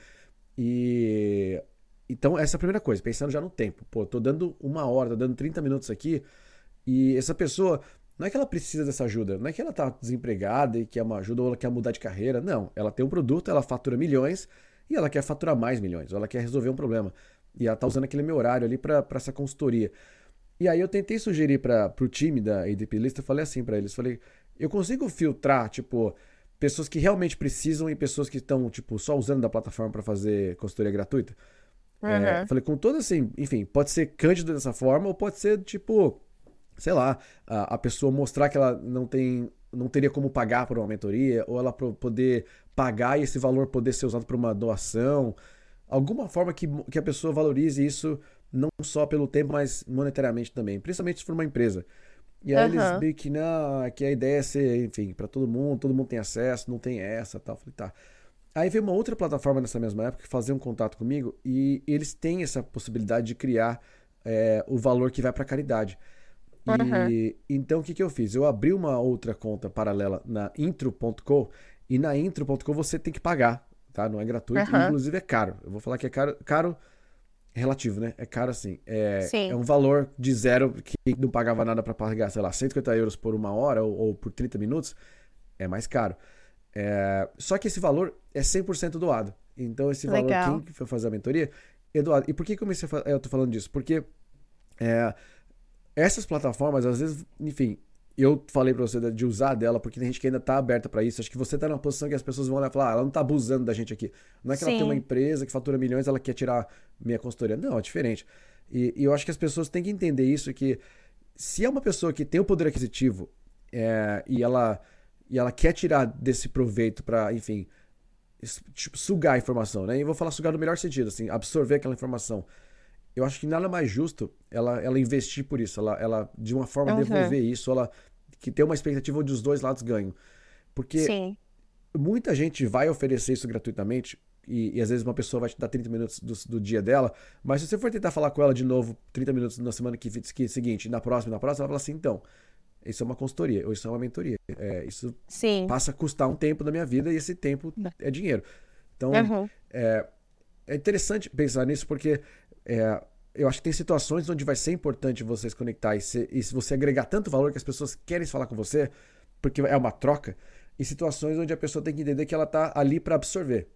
E então essa é a primeira coisa, pensando já no tempo. Pô, tô dando uma hora, tô dando 30 minutos aqui, e essa pessoa não é que ela precisa dessa ajuda, não é que ela está desempregada e quer uma ajuda ou ela quer mudar de carreira. Não, ela tem um produto, ela fatura milhões e ela quer faturar mais milhões, ou ela quer resolver um problema. E ela está usando aquele meu horário ali para essa consultoria. E aí eu tentei sugerir para o time da ADP List, eu falei assim para eles, falei, eu consigo filtrar, tipo, pessoas que realmente precisam e pessoas que estão, tipo, só usando da plataforma para fazer consultoria gratuita? Uhum. É, falei, com todo assim, enfim, pode ser cândido dessa forma ou pode ser, tipo, sei lá, a, a pessoa mostrar que ela não tem não teria como pagar por uma mentoria, ou ela poder pagar e esse valor poder ser usado para uma doação, alguma forma que, que a pessoa valorize isso não só pelo tempo, mas monetariamente também, principalmente se for uma empresa. E aí uhum. eles meio que, não, que a ideia é ser, enfim, para todo mundo, todo mundo tem acesso, não tem essa tal. Falei, tá. Aí veio uma outra plataforma nessa mesma época que fazia um contato comigo e eles têm essa possibilidade de criar é, o valor que vai para caridade. Uhum. E então o que, que eu fiz? Eu abri uma outra conta paralela na intro.com e na intro.com você tem que pagar, tá? Não é gratuito, uhum. inclusive é caro. Eu vou falar que é caro, caro relativo, né? É caro assim. É, é um valor de zero que não pagava nada para pagar, sei lá, 150 euros por uma hora ou, ou por 30 minutos, é mais caro. É, só que esse valor é 100% doado. Então esse valor, Legal. quem foi fazer a mentoria, é doado. E por que, comecei a, eu tô falando disso? Porque é, essas plataformas, às vezes, enfim, eu falei pra você de usar dela porque tem gente que ainda tá aberta para isso. Acho que você tá numa posição que as pessoas vão olhar e falar, ah, ela não tá abusando da gente aqui. Não é que Sim. ela tem uma empresa que fatura milhões, ela quer tirar minha consultoria. Não, é diferente. E, e, eu acho que as pessoas têm que entender isso, que se é uma pessoa que tem o poder aquisitivo é, e, ela, e ela quer tirar desse proveito para, enfim, tipo, sugar a informação, né? E eu vou falar sugar no melhor sentido, assim, absorver aquela informação eu acho que nada mais justo ela, ela investir por isso, ela, ela de uma forma uhum. devolver isso, ela que ter uma expectativa onde os dois lados ganham. Porque Sim. muita gente vai oferecer isso gratuitamente e, e, às vezes uma pessoa vai te dar 30 minutos do, do, dia dela, mas se você for tentar falar com ela de novo 30 minutos na semana que, que seguinte, na próxima, na próxima, ela fala assim, então, isso é uma consultoria, ou isso é uma mentoria. É, isso Sim. passa a custar um tempo da minha vida e esse tempo é dinheiro. Então, uhum. é, é interessante pensar nisso porque é, eu acho que tem situações onde vai ser importante você se conectar e se, e se você agregar tanto valor que as pessoas querem falar com você, porque é uma troca, e situações onde a pessoa tem que entender que ela está ali para absorver.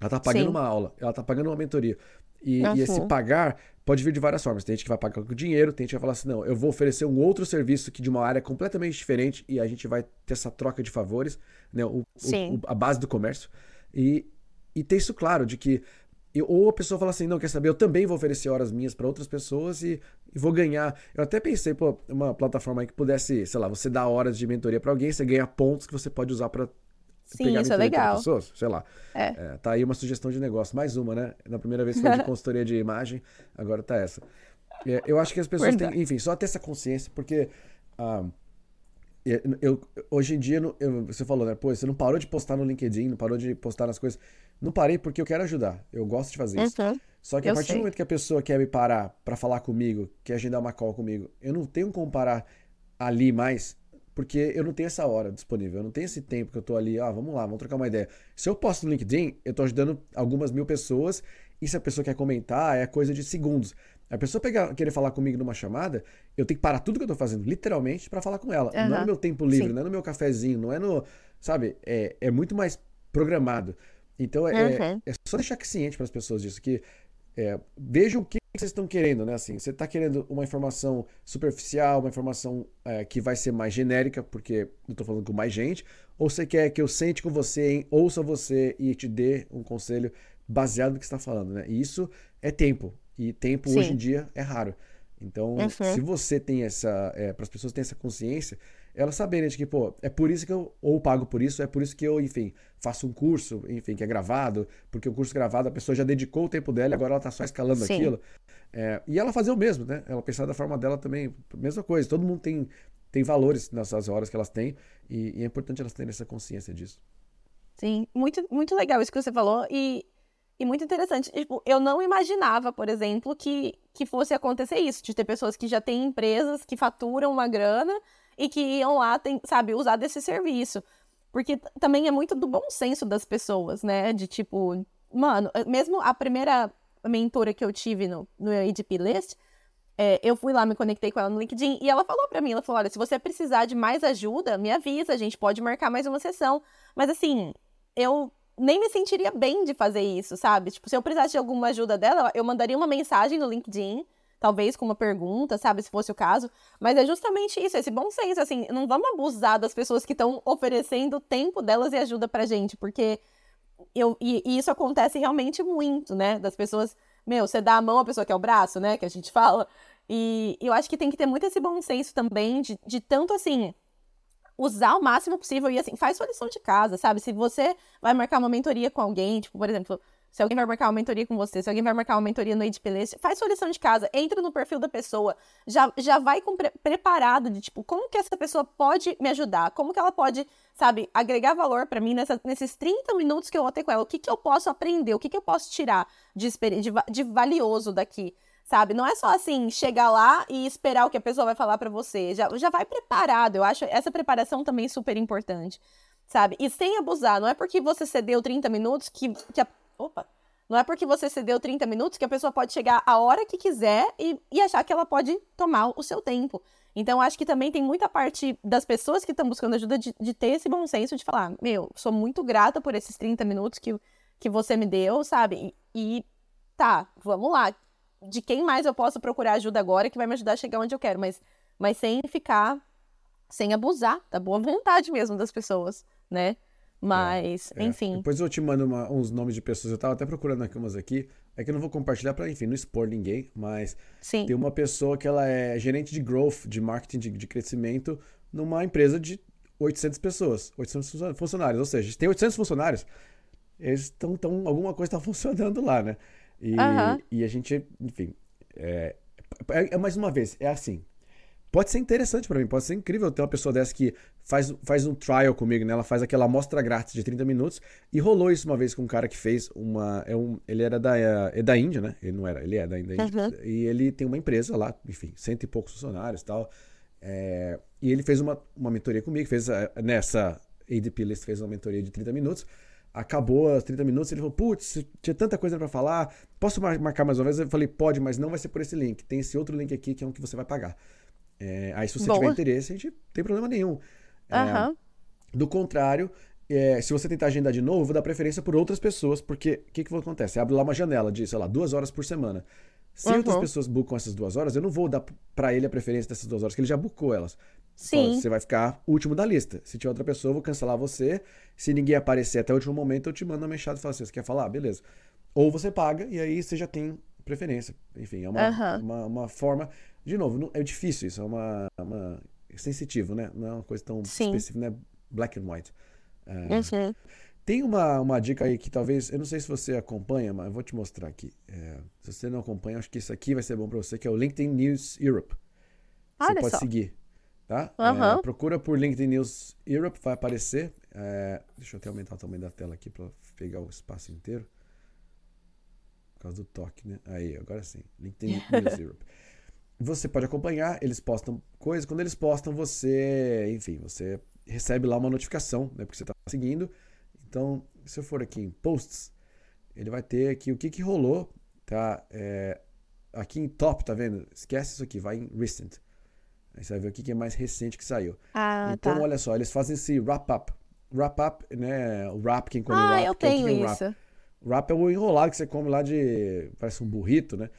Ela está pagando Sim. uma aula, ela está pagando uma mentoria. E, uhum. e, esse pagar pode vir de várias formas. Tem gente que vai pagar com dinheiro, tem gente que vai falar assim: não, eu vou oferecer um outro serviço que de uma área completamente diferente e a gente vai ter essa troca de favores, né? O, o, a base do comércio. E, e ter isso claro, de que ou a pessoa fala assim, não, quer saber, eu também vou oferecer horas minhas para outras pessoas e, e, vou ganhar. Eu até pensei, pô, uma plataforma aí que pudesse, sei lá, você dar horas de mentoria para alguém, você ganha pontos que você pode usar para Sim, isso é legal. Pessoas, sei lá. É. é. Tá aí uma sugestão de negócio, mais uma, né? Na primeira vez foi de consultoria de imagem, agora tá essa. É, eu acho que as pessoas Verdade. têm, enfim, só ter essa consciência, porque ah, eu, eu, hoje em dia, eu, você falou, né? Pô, você não parou de postar no LinkedIn, não parou de postar nas coisas. Não parei porque eu quero ajudar. Eu gosto de fazer isso. Uhum. Só que a partir sei. do momento que a pessoa quer me parar para falar comigo, quer agendar uma call comigo, eu não tenho como parar ali mais, porque eu não tenho essa hora disponível. Eu não tenho esse tempo que eu tô ali, ah, vamos lá, vamos trocar uma ideia. Se eu posto no LinkedIn, eu tô ajudando algumas mil pessoas, e se a pessoa quer comentar, é coisa de segundos. A pessoa pegar, querer falar comigo numa chamada, eu tenho que parar tudo que eu tô fazendo, literalmente, para falar com ela. Uhum. Não é no meu tempo livre, Sim. não é no meu cafezinho, não é no. Sabe? É, é muito mais programado. Então é, uhum. é, é só deixar ciente para as pessoas disso, que é, vejam o que vocês estão querendo, né? Assim, você está querendo uma informação superficial, uma informação é, que vai ser mais genérica, porque eu estou falando com mais gente, ou você quer que eu sente com você, hein, ouça você e te dê um conselho baseado no que está falando, né? E isso é tempo. E tempo Sim. hoje em dia é raro. Então, uhum. se você tem essa. É, para as pessoas terem essa consciência, elas saberem de que, pô, é por isso que eu ou pago por isso, é por isso que eu, enfim, faço um curso, enfim, que é gravado, porque o curso gravado a pessoa já dedicou o tempo dela e agora ela tá só escalando Sim. aquilo. É, e ela fazer o mesmo, né? Ela pensar da forma dela também, mesma coisa. Todo mundo tem, tem valores nessas horas que elas têm e, e é importante elas terem essa consciência disso. Sim, muito, muito legal isso que você falou. E e muito interessante. Tipo, eu não imaginava, por exemplo, que, que fosse acontecer isso, de ter pessoas que já têm empresas que faturam uma grana e que iam lá, tem, sabe, usar desse serviço. Porque também é muito do bom senso das pessoas, né? De tipo, mano, eh, mesmo a primeira mentora que eu tive no, no ADP List, é, eu fui lá, me conectei com ela no LinkedIn e ela falou para mim, ela falou, olha, se você precisar de mais ajuda, me avisa, a gente pode marcar mais uma sessão. Mas assim, eu nem me sentiria bem de fazer isso, sabe? Tipo, se eu precisasse de alguma ajuda dela, eu mandaria uma mensagem no LinkedIn, talvez com uma pergunta, sabe? Se fosse o caso. Mas é justamente isso, esse bom senso, assim, não vamos abusar das pessoas que estão oferecendo o tempo delas e ajuda pra gente, porque eu, e, e, isso acontece realmente muito, né? Das pessoas, meu, você dá a mão à pessoa que é o braço, né? Que a gente fala. E eu acho que tem que ter muito esse bom senso também, de, de tanto assim usar o máximo possível e assim, faz sua lição de casa, sabe? Se você vai marcar uma mentoria com alguém, tipo, por exemplo, se alguém vai marcar uma mentoria com você, se alguém vai marcar uma mentoria no Edplist, faz sua lição de casa, entra no perfil da pessoa, já, já vai pre preparado de tipo, como que essa pessoa pode me ajudar? Como que ela pode, sabe, agregar valor para mim nessa, nesses 30 minutos que eu vou ter com ela? O que que eu posso aprender? O que que eu posso tirar de, de, de valioso daqui? Sabe? Não é só assim, chegar lá e esperar o que a pessoa vai falar para você. Já, já vai preparado. Eu acho essa preparação também super importante, sabe? E sem abusar. Não é porque você cedeu 30 minutos que, que a... Opa! Não é porque você cedeu 30 minutos que a pessoa pode chegar a hora que quiser e, e achar que ela pode tomar o seu tempo. Então, acho que também tem muita parte das pessoas que estão buscando ajuda de, de, ter esse bom senso de falar: meu, sou muito grata por esses 30 minutos que, que você me deu, sabe? E, e tá, vamos lá de quem mais eu posso procurar ajuda agora que vai me ajudar a chegar onde eu quero, mas, mas sem ficar, sem abusar da boa vontade mesmo das pessoas, né? Mas, é, é. enfim. Depois eu te mando uma, uns nomes de pessoas. Eu tava até procurando aqui umas aqui. É que eu não vou compartilhar para, enfim, não expor ninguém. Mas Sim. tem uma pessoa que ela é gerente de growth, de marketing, de, de crescimento, numa empresa de 800 pessoas, 800 funcionários. Ou seja, tem 800 funcionários, eles estão, tão, alguma coisa está funcionando lá, né? E, uhum. e a gente, enfim, é, é, é, mais uma vez, é assim. Pode ser interessante para mim, pode ser incrível ter uma pessoa dessa que faz, faz um trial comigo, né? Ela faz aquela amostra grátis de 30 minutos. E rolou isso uma vez com um cara que fez uma. É um, ele era da, é da Índia, né? Ele não era, ele é da Índia. Uhum. E ele tem uma empresa lá, enfim, cento e poucos funcionários e tal. É, e ele fez uma, uma mentoria comigo, fez a, nessa ADP List, fez uma mentoria de 30 minutos. Acabou os 30 minutos, ele falou: Putz, tinha tanta coisa para falar, posso marcar mais uma vez? Eu falei: Pode, mas não vai ser por esse link. Tem esse outro link aqui que é um que você vai pagar. É, aí, se você Boa. tiver interesse, a gente não tem problema nenhum. É, Do contrário, é, se você tentar agendar de novo, eu vou dar preferência por outras pessoas, porque o que, que acontece? Abre lá uma janela de, sei lá, duas horas por semana. Se uhum. outras pessoas bucam essas duas horas, eu não vou dar para ele a preferência dessas duas horas, que ele já bucou elas. Sim. você vai ficar último da lista. Se tiver outra pessoa, eu vou cancelar você. Se ninguém aparecer até o último momento, eu te mando uma mensagem e falo assim: você quer falar? Beleza. Ou você paga e aí você já tem preferência. Enfim, é uma, uhum. uma, uma, forma. De novo, não, é difícil isso, é uma, uma. É sensitivo, né? Não é uma coisa tão Sim. específica, não é black and white. É, uhum. Tem uma, uma dica aí que talvez, eu não sei se você acompanha, mas eu vou te mostrar aqui. É, se você não acompanha, acho que isso aqui vai ser bom para você, que é o LinkedIn News Europe. Você Olha pode só. seguir, tá? Uhum. É, procura por LinkedIn News Europe, vai aparecer. É, deixa eu até aumentar o tamanho da tela aqui para pegar o espaço inteiro. Por causa do toque, né? Aí, agora sim. LinkedIn News Europe. Você pode acompanhar, eles postam coisas. Quando eles postam, você, enfim, você recebe lá uma notificação, né? Porque você está seguindo. Então, se eu for aqui em posts, ele vai ter aqui o que, que rolou, tá? É, aqui em top, tá vendo? Esquece isso aqui, vai em recent. Aí você vai ver o que, é mais recente que saiu. Ah, então, tá. olha só, eles fazem esse wrap-up. Wrap-up, né? O wrap, quem come ah, wrap. eu tenho é um isso. Wrap. wrap é o enrolado que você come lá de... parece um burrito, né?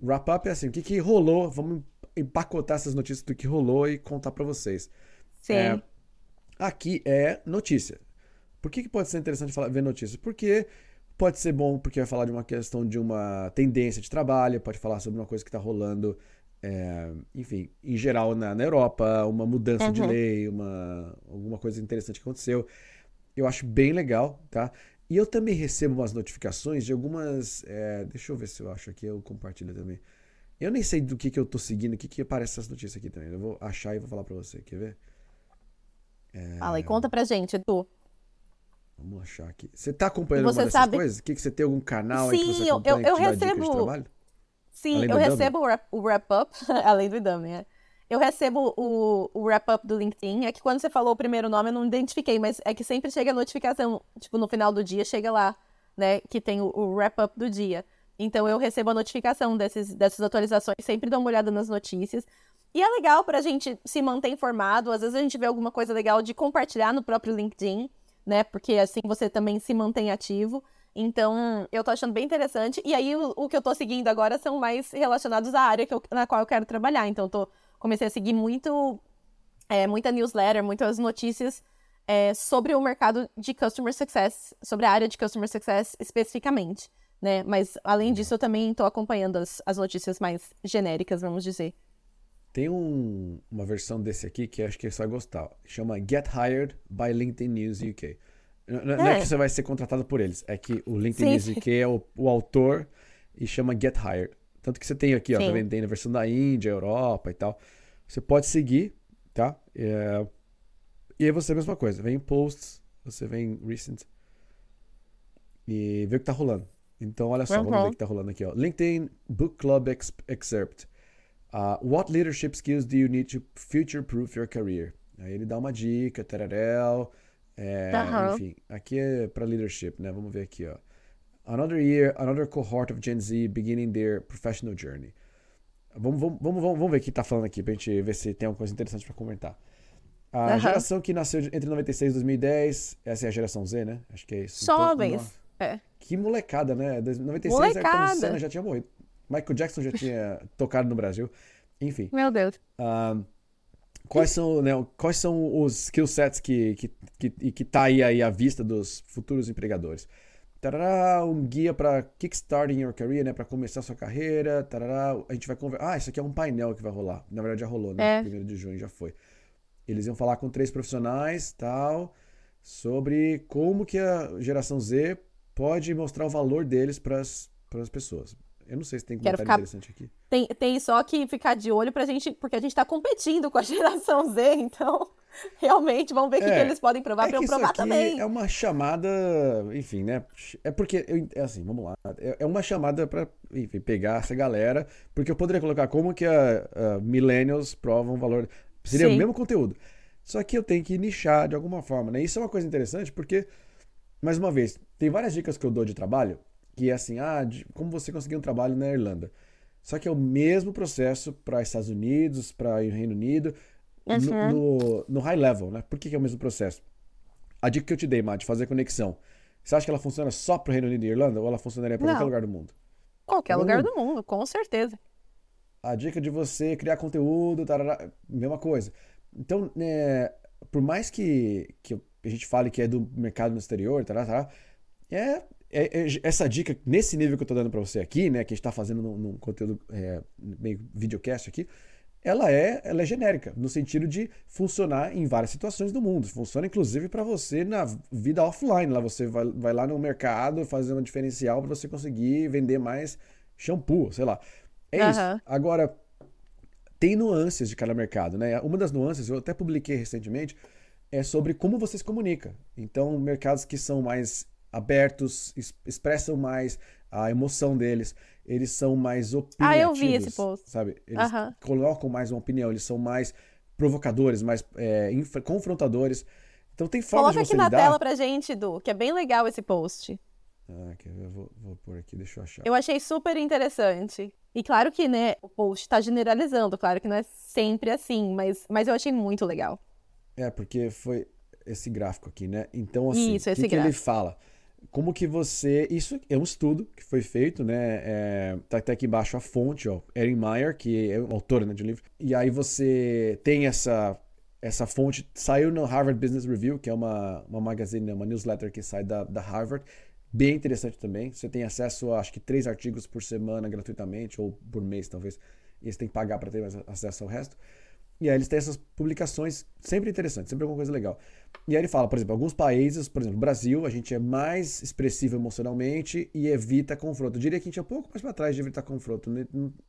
Wrap-up é assim, o que, que rolou, vamos empacotar essas notícias do que rolou e contar para vocês. Sim. É, aqui é notícia. Por que, que pode ser interessante falar, ver notícias? Porque pode ser bom porque vai falar de uma questão de uma tendência de trabalho, pode falar sobre uma coisa que está rolando, é, enfim, em geral na, na Europa, uma mudança uhum. de lei, uma, alguma coisa interessante que aconteceu. Eu acho bem legal, tá? E eu também recebo umas notificações de algumas. É, deixa eu ver se eu acho aqui, eu compartilho também. Eu nem sei do que, que eu tô seguindo, o que, que aparece essas notícias aqui também. Eu vou achar e vou falar pra você, quer ver? É... Fala e conta pra gente, Edu. Vamos achar aqui. Você está acompanhando você alguma dessas sabe... coisas? O que, que você tem algum canal Sim, aí que você acompanha eu, eu, eu recebo. Sim, eu recebo o wrap-up, além do dummy, é. Eu recebo o, o wrap-up do LinkedIn. É que quando você falou o primeiro nome, eu não identifiquei, mas é que sempre chega a notificação, tipo, no final do dia, chega lá, né, que tem o, o wrap-up do dia. Então eu recebo a notificação desses, dessas atualizações, sempre dou uma olhada nas notícias. E é legal pra gente se manter informado. Às vezes a gente vê alguma coisa legal de compartilhar no próprio LinkedIn né? Porque assim você também se mantém ativo. Então, eu tô achando bem interessante. E aí, o, o que eu tô seguindo agora são mais relacionados à área que eu, na qual eu quero trabalhar. Então, eu tô, comecei a seguir muito, é, muita newsletter, muitas notícias é, sobre o mercado de Customer Success, sobre a área de Customer Success especificamente, né? Mas, além disso, eu também tô acompanhando as, as notícias mais genéricas, vamos dizer. Tem um, uma versão desse aqui que acho que você vai gostar. Chama Get Hired by LinkedIn News UK. Não, é. não é que você vai ser contratado por eles, é que o LinkedIn UK é o, o, autor e chama Get Hired. Tanto que você tem aqui, ó, tá vendo? Tem a versão da Índia, Europa e tal. Você pode seguir, tá? É... E aí você a mesma coisa. Vem em posts, você vem em recent e vê o que tá rolando. Então, olha só, uhum. vamos ver o que tá rolando aqui, ó. LinkedIn Book Club Excerpt. Uh, what leadership skills do you need to future-proof your career? Aí ele dá uma dica, tararel. É, uhum. Enfim, aqui é para leadership, né? Vamos ver aqui, ó. Another year, another cohort of Gen Z beginning their professional journey. Vamos, vamos, vamos, vamos ver o que tá falando aqui pra gente ver se tem alguma coisa interessante para comentar. A uhum. geração que nasceu entre 96 e 2010, essa é a geração Z, né? Acho que é isso. Jovens. Então, é. Que molecada, né? 96 molecada. Ayrton Senna já tinha morrido. Michael Jackson já tinha tocado no Brasil. Enfim. Meu Deus. Uh, quais são, né, quais são os skill sets que, que, que, que tá aí, aí à vista dos futuros empregadores? Tarará, um guia para kickstarting your career, né, para começar sua carreira. Tarará, a gente vai conversar. Ah, isso aqui é um painel que vai rolar. Na verdade já rolou, né? É. Primeiro de junho já foi. Eles iam falar com três profissionais, tal, sobre como que a geração Z pode mostrar o valor deles para as pessoas. Eu não sei se tem comentário ficar... interessante aqui. Tem, tem só que ficar de olho pra gente, porque a gente tá competindo com a geração Z, então Realmente, vamos ver o é, que, que, eles podem provar é para eu provar também. É uma chamada, enfim, né? É porque, é assim, vamos lá. É, é uma chamada para, enfim, pegar essa galera, porque eu poderia colocar como que a, a millennials provam valor. Seria Sim. o mesmo conteúdo. Só que eu tenho que nichar de alguma forma, né? Isso é uma coisa interessante porque, mais uma vez, tem várias dicas que eu dou de trabalho, que é assim, ah, de, como você conseguir um trabalho na Irlanda. Só que é o mesmo processo para Estados Unidos, para o Reino Unido, uhum. no, no, no, high level, né? Por que, que, é o mesmo processo? A dica que eu te dei, Matt, de fazer conexão. Você acha que ela funciona só para o Reino Unido e Irlanda ou ela funcionaria para qualquer lugar do mundo? Qualquer lugar do mundo, com certeza. A dica de você criar conteúdo, tarará, mesma coisa. Então, é, por mais que, que a gente fale que é do mercado no exterior, tarará, tarará, é, essa dica, nesse nível que eu estou dando para você aqui, né, que a gente está fazendo num, num conteúdo é, meio videocast aqui, ela é, ela é genérica, no sentido de funcionar em várias situações do mundo. Funciona inclusive para você na vida offline. Lá você vai, vai lá no mercado fazer um diferencial para você conseguir vender mais shampoo, sei lá. É uhum. isso. Agora, tem nuances de cada mercado, né? Uma das nuances, eu até publiquei recentemente, é sobre como você se comunica. Então, mercados que são mais abertos, expressam mais a emoção deles, eles são mais opinativos. Ah, eu vi esse post. Sabe? Eles colocam mais uma opinião, eles são mais provocadores, mais é, confrontadores. Então tem formas Coloca de você aqui na tela pra gente, Du, que é bem legal esse post. Ah, eu vou, vou pôr aqui, deixa eu achar. Eu achei super interessante. E claro que, né, o post tá generalizando, claro que não é sempre assim, mas, mas eu achei muito legal. É, porque foi esse gráfico aqui, né? Então, assim, o que, que ele fala? Como que você. Isso é um estudo que foi feito, né? É, tá até aqui embaixo a fonte, ó. Erin Meyer, que é autora né, de um livro. E aí você tem essa. Essa fonte saiu no Harvard Business Review, que é uma, uma magazine, né, uma newsletter que sai da, da Harvard. Bem interessante também. Você tem acesso a acho que três artigos por semana gratuitamente, ou por mês, talvez. E você tem que pagar para ter acesso ao resto. E aí eles têm essas publicações sempre interessantes, sempre alguma coisa legal. E aí ele fala, por exemplo, alguns países, por exemplo, Brasil, a gente é mais expressivo emocionalmente e evita confronto. Eu diria que a gente é um pouco mais para trás de evitar confronto. Né?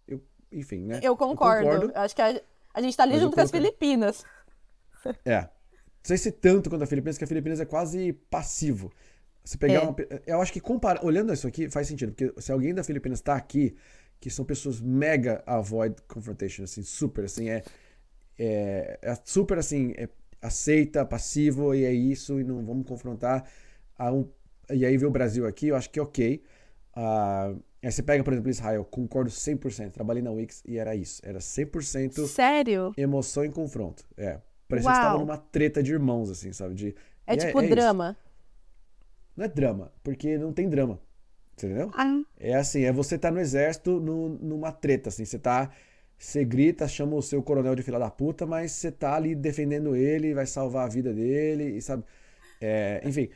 Eu, enfim, né? Eu concordo. Eu concordo Acho que a, a gente tá ali junto com as Filipinas. É. Não sei se tanto quanto a Filipinas, porque a Filipinas é quase passivo. Se pegar é. uma. Eu acho que compara, olhando isso aqui faz sentido, porque se alguém da Filipinas está aqui, que são pessoas mega avoid confrontation, assim, super, assim, é é, é super assim, é, aceita, passivo, e é isso, e não vamos confrontar. Um, e aí vê o Brasil aqui, eu acho que é ok. Uh, aí você pega, por exemplo, Israel, concordo 100%. Trabalhei na Wix e era isso. Era 100% Sério? emoção e confronto. É. Parecia Uau. que estava numa treta de irmãos, assim, sabe? De, é, é tipo é drama. Isso. Não é drama, porque não tem drama. Entendeu? Ah. É assim, é você tá no exército no, numa treta, assim. Você tá você grita, chama o seu coronel de filha da puta, mas você tá ali defendendo ele, vai salvar a vida dele, e sabe? É, enfim.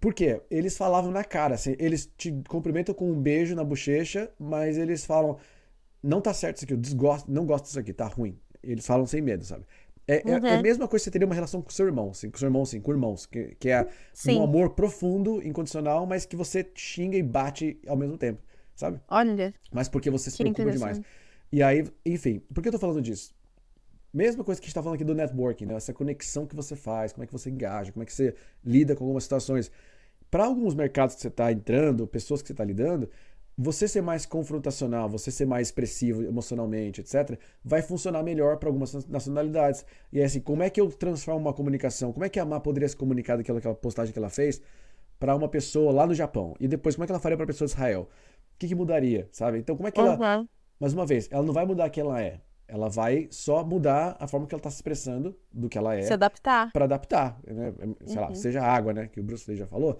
Por quê? Eles falavam na cara, assim, eles te cumprimentam com um beijo na bochecha, mas eles falam, não tá certo isso aqui, eu desgosto, não gosto disso aqui, tá ruim. Eles falam sem medo, sabe? É, uhum. é, é, a mesma coisa que você teria uma relação com seu irmão, assim, com seu irmão, assim, com irmãos, que, que é Sim. um amor profundo, incondicional, mas que você xinga e bate ao mesmo tempo, sabe? Olha. Mas porque você se preocupa demais. E aí, enfim, por que eu tô falando disso? Mesma coisa que a gente tá falando aqui do networking, né? Essa conexão que você faz, como é que você engaja, como é que você lida com algumas situações. Para alguns mercados que você está entrando, pessoas que você está lidando, você ser mais confrontacional, você ser mais expressivo emocionalmente, etc., vai funcionar melhor para algumas nacionalidades. E é assim, como é que eu transformo uma comunicação? Como é que a Má poderia se comunicar daquela postagem que ela fez para uma pessoa lá no Japão? E depois, como é que ela faria para pessoa de Israel? O que, que, mudaria, sabe? Então, como é que uhum. Mais uma vez, ela não vai mudar quem ela é. Ela vai só mudar a forma que ela está se expressando do que ela é. Se adaptar. Para adaptar. Né? Sei uhum. lá, seja água, né? Que o Bruce Lee já falou.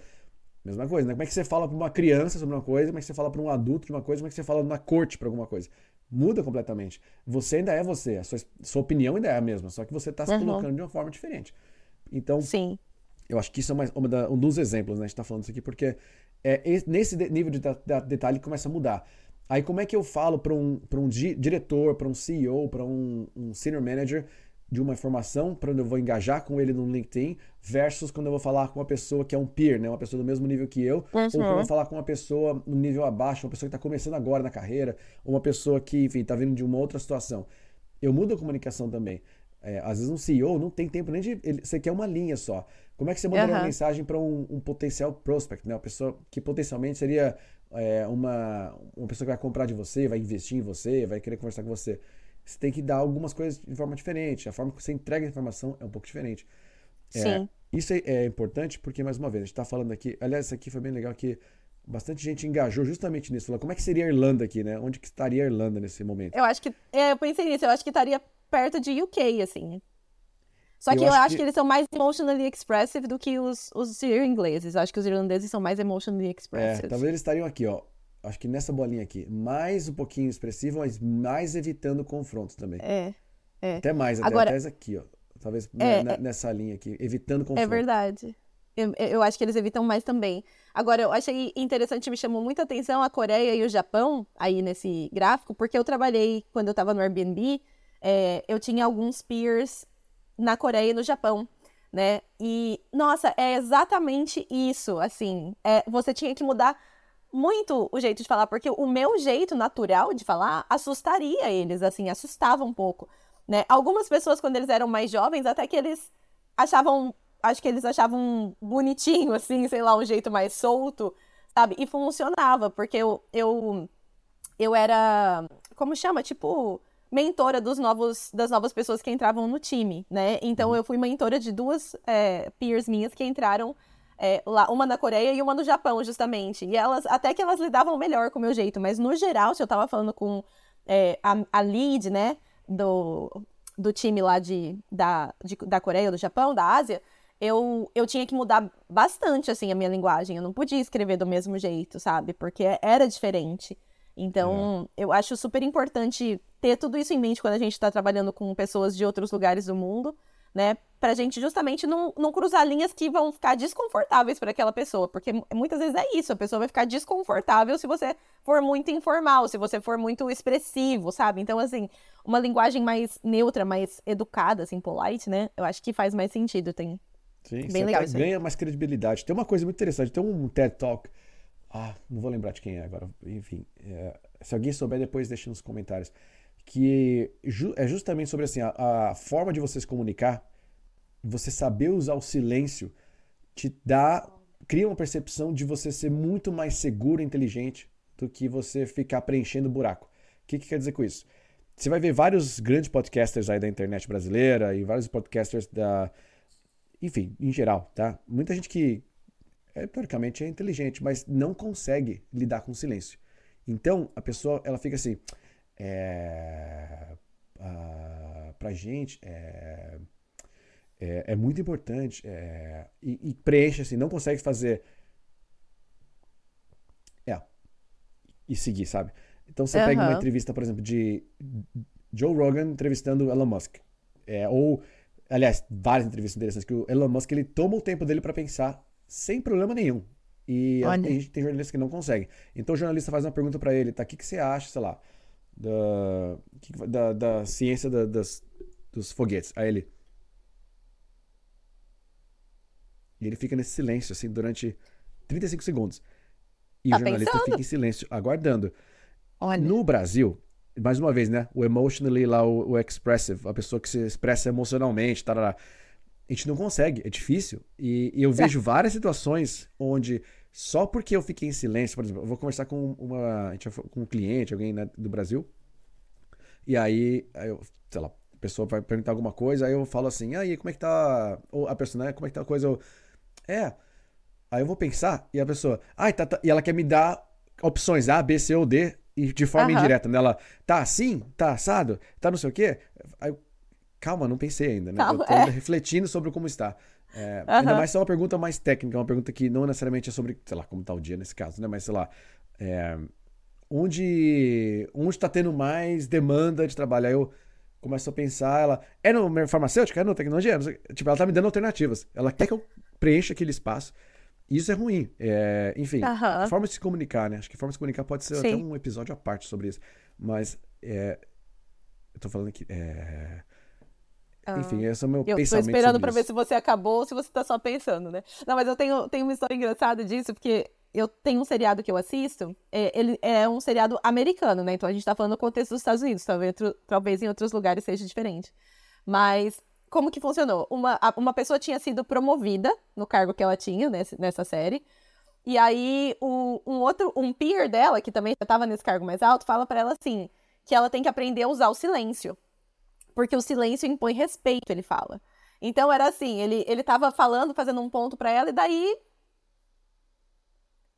Mesma coisa, né? Como é que você fala para uma criança sobre uma coisa, como é que você fala para um adulto de uma coisa, como é que você fala na corte para alguma coisa. Muda completamente. Você ainda é você, a sua, sua opinião ainda é a mesma, só que você está se uhum. colocando de uma forma diferente. Então, Sim. eu acho que isso é uma da, um dos exemplos, né? A gente está falando isso aqui porque é nesse nível de, de detalhe que começa a mudar. Aí como é que eu falo para um, um diretor, para um CEO, para um, um senior manager de uma informação, para onde eu vou engajar com ele no LinkedIn, versus quando eu vou falar com uma pessoa que é um peer, né? uma pessoa do mesmo nível que eu, uhum. ou quando eu vou falar com uma pessoa no nível abaixo, uma pessoa que está começando agora na carreira, ou uma pessoa que, enfim, está vindo de uma outra situação. Eu mudo a comunicação também. É, às vezes um CEO não tem tempo nem de. Ele, você quer uma linha só. Como é que você mandaria uhum. uma mensagem para um, um, potencial prospect, né? Uma pessoa que potencialmente seria é, uma, uma pessoa que vai comprar de você, vai investir em você, vai querer conversar com você. Você tem que dar algumas coisas de forma diferente. A forma que você entrega a informação é um pouco diferente. É, Sim. Isso é, é, importante porque, mais uma vez, a gente está falando aqui. Aliás, isso aqui foi bem legal que bastante gente engajou justamente nisso. Falou, como é que seria a Irlanda aqui, né? Onde que estaria a Irlanda nesse momento? Eu acho que. É, eu pensei nisso, eu acho que estaria perto de UK, assim. Só que eu, eu acho, acho que... que... eles são mais emotionally expressive do que os, os ingleses. Eu acho que os irlandeses são mais emotionally expressive. É, talvez eles estariam aqui, ó. Acho que nessa bolinha aqui. Mais um pouquinho expressivo, mas mais evitando confrontos também. É. é. Até mais, até, Agora, até aqui, ó. Talvez é, é, nessa linha aqui, evitando confronto. É verdade. Eu, eu, acho que eles evitam mais também. Agora, eu achei interessante, me chamou muita atenção a Coreia e o Japão aí nesse gráfico, porque eu trabalhei, quando eu estava no Airbnb, é, eu tinha alguns peers na Coreia e no Japão, né? E, nossa, é exatamente isso, assim. É, você tinha que mudar muito o jeito de falar, porque o meu jeito natural de falar assustaria eles, assim, assustava um pouco, né? Algumas pessoas, quando eles eram mais jovens, até que eles achavam, acho que eles achavam bonitinho, assim, sei lá, um jeito mais solto, sabe? E funcionava, porque eu, eu, eu era, como chama? Tipo mentora dos novos, das novas pessoas que entravam no time, né? Então uhum. eu fui mentora de duas é, peers minhas que entraram é, lá, uma na Coreia e uma no Japão, justamente. E elas, até que elas lidavam melhor com o meu jeito, mas no geral, se eu tava falando com é, a, a lead, né, do, do time lá de, da, de, da Coreia, do Japão, da Ásia, eu, eu tinha que mudar bastante, assim, a minha linguagem. Eu não podia escrever do mesmo jeito, sabe? Porque era diferente. Então, é. eu acho super importante ter tudo isso em mente quando a gente está trabalhando com pessoas de outros lugares do mundo, né? Pra gente justamente não, não cruzar linhas que vão ficar desconfortáveis para aquela pessoa. Porque muitas vezes é isso, a pessoa vai ficar desconfortável se você for muito informal, se você for muito expressivo, sabe? Então, assim, uma linguagem mais neutra, mais educada, assim, polite, né? Eu acho que faz mais sentido. Tem. Sim, Bem legal ganha mais credibilidade. Tem uma coisa muito interessante, tem um TED Talk ah, não vou lembrar de quem é agora. Enfim, é, se alguém souber, depois deixe nos comentários. Que ju é justamente sobre assim, a, a, forma de você se comunicar, você saber usar o silêncio, te dá. cria uma percepção de você ser muito mais seguro e inteligente do que você ficar preenchendo buraco. O que, que quer dizer com isso? Você vai ver vários grandes podcasters aí da internet brasileira e vários podcasters da. Enfim, em geral, tá? Muita gente que é, teoricamente é inteligente, mas não consegue lidar com o silêncio. Então, a pessoa, ela fica assim, é, a, pra gente, é, é, é muito importante, é, e, e, preenche assim, não consegue fazer, é, e seguir, sabe? Então, você uhum. pega uma entrevista, por exemplo, de Joe Rogan entrevistando Elon Musk, é, ou, aliás, várias entrevistas interessantes, que o Elon Musk, ele toma o tempo dele para pensar sem problema nenhum. E tem, tem jornalista que não consegue. Então o jornalista faz uma pergunta para ele, tá? O que, que você acha, sei lá, da, da, da ciência da, das, dos foguetes? Aí ele. E ele fica nesse silêncio, assim, durante 35 segundos. E tá o jornalista pensando? fica em silêncio, aguardando. Olha. No Brasil, mais uma vez, né? O emotionally lá, o, o expressive, a pessoa que se expressa emocionalmente, tarará a gente não consegue, é difícil. E, e eu vejo várias situações onde só porque eu fiquei em silêncio, por exemplo, eu vou conversar com uma, com um cliente, alguém né, do Brasil, e aí, aí eu, sei lá, a pessoa vai perguntar alguma coisa, aí eu falo assim, aí, como é que tá, ou a pessoa, né, como é que tá a coisa, eu, é, aí eu vou pensar, e a pessoa, ai, tá, tá, e ela quer me dar opções A, B, C ou D, e de forma uhum. indireta, nela, né, tá assim, tá assado, tá não sei o quê, aí eu, calma, não pensei ainda, né? Calma, eu tô é. refletindo sobre como está. É, uhum. Ainda mais se é uma pergunta mais técnica, uma pergunta que não necessariamente é sobre, sei lá, como está o dia nesse caso, né? Mas sei lá, é, onde onde está tendo mais demanda de trabalho? Aí eu começo a pensar, ela é no farmacêutico, é no tecnologia, tipo, ela tá me dando alternativas. Ela quer que eu preencha aquele espaço. Isso é ruim. É, enfim, uhum. forma de se comunicar, né? Acho que forma de se comunicar pode ser Sim. até um episódio à parte sobre isso. Mas é, eu tô falando aqui. É, enfim, esse é o meu eu pensamento. Eu tô esperando para ver se você acabou ou se você tá só pensando, né? Não, mas eu tenho, tenho uma história engraçada disso, porque eu tenho um seriado que eu assisto, é, ele é um seriado americano, né? Então a gente tá falando no contexto dos Estados Unidos, talvez, talvez em outros lugares seja diferente. Mas como que funcionou? Uma, uma pessoa tinha sido promovida no cargo que ela tinha nesse, nessa série. E aí, o, um outro, um peer dela, que também estava nesse cargo mais alto, fala para ela assim, que ela tem que aprender a usar o silêncio. Porque o silêncio impõe respeito, ele fala. Então era assim, ele, ele tava falando, fazendo um ponto para ela, e daí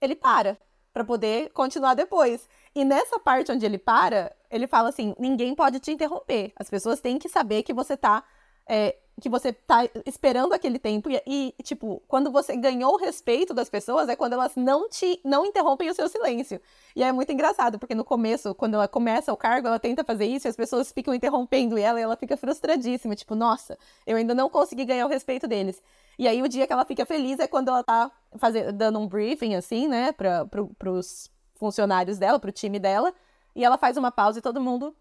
ele para para poder continuar depois. E nessa parte onde ele para, ele fala assim: ninguém pode te interromper. As pessoas têm que saber que você tá é, que você tá esperando aquele tempo e, e, tipo, quando você ganhou o respeito das pessoas é quando elas não te não interrompem o seu silêncio. E é muito engraçado, porque no começo, quando ela começa o cargo, ela tenta fazer isso e as pessoas ficam interrompendo ela e ela fica frustradíssima, tipo, nossa, eu ainda não consegui ganhar o respeito deles. E aí o dia que ela fica feliz é quando ela tá fazendo, dando um briefing, assim, né, pra, pro, pros funcionários dela, pro time dela, e ela faz uma pausa e todo mundo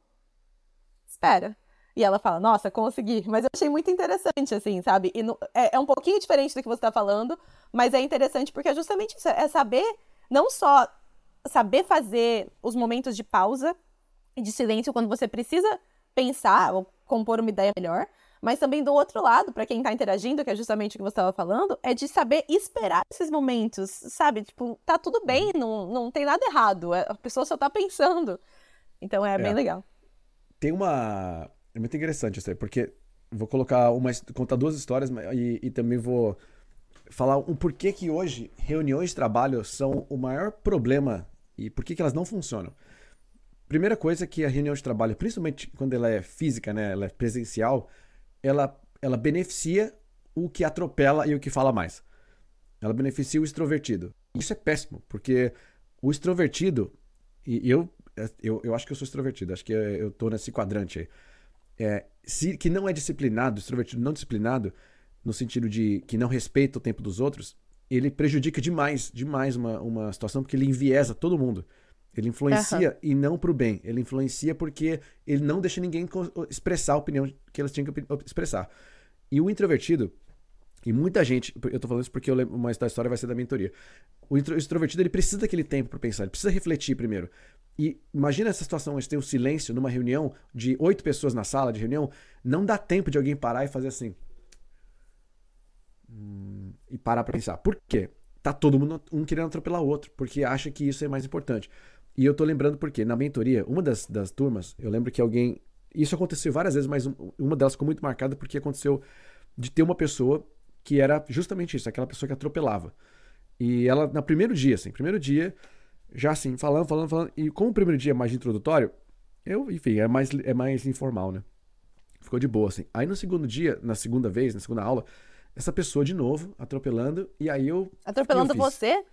espera. E ela fala, nossa, consegui. Mas eu achei muito interessante, assim, sabe? E no, é, é, um pouquinho diferente do que você está falando, mas é interessante porque é justamente isso. É saber, não só saber fazer os momentos de pausa e de silêncio quando você precisa pensar ou compor uma ideia melhor, mas também do outro lado, para quem está interagindo, que é justamente o que você estava falando, é de saber esperar esses momentos, sabe? Tipo, tá tudo bem, não, não tem nada errado, é, a pessoa só tá pensando. Então é, é. bem legal. Tem uma é muito interessante isso aí, porque vou colocar uma, contar duas histórias e, e também vou falar um porquê que hoje reuniões de trabalho são o maior problema e por que, elas não funcionam. Primeira coisa é que a reunião de trabalho, principalmente quando ela é física, né, ela é presencial, ela, ela beneficia o que atropela e o que fala mais. Ela beneficia o extrovertido. Isso é péssimo, porque o extrovertido, e eu, eu, eu acho que eu sou extrovertido, acho que eu tô nesse quadrante aí é, se, que não é disciplinado, extrovertido não disciplinado, no sentido de que não respeita o tempo dos outros, ele prejudica demais, demais uma, uma situação, porque ele enviesa todo mundo. Ele influencia uhum. e não para o bem. Ele influencia porque ele não deixa ninguém expressar a opinião que eles tinham que expressar. E o introvertido, e muita gente, eu tô falando isso porque eu lembro, uma história vai ser da mentoria. O extrovertido, ele precisa daquele tempo para pensar, ele precisa refletir primeiro. E imagina essa situação onde tem um silêncio numa reunião de oito pessoas na sala de reunião, não dá tempo de alguém parar e fazer assim. Hum, e parar pra pensar. Por quê? Tá todo mundo um querendo atropelar o outro, porque acha que isso é mais importante. E eu tô lembrando porque na mentoria, uma das, das turmas, eu lembro que alguém. Isso aconteceu várias vezes, mas uma delas ficou muito marcada porque aconteceu de ter uma pessoa que era justamente isso, aquela pessoa que atropelava. E ela, no primeiro dia, assim, primeiro dia, já assim, falando, falando, falando. E como o primeiro dia é mais introdutório, eu, enfim, é mais, é mais informal, né? Ficou de boa, assim. Aí no segundo dia, na segunda vez, na segunda aula, essa pessoa de novo, atropelando, e aí eu. Atropelando eu você?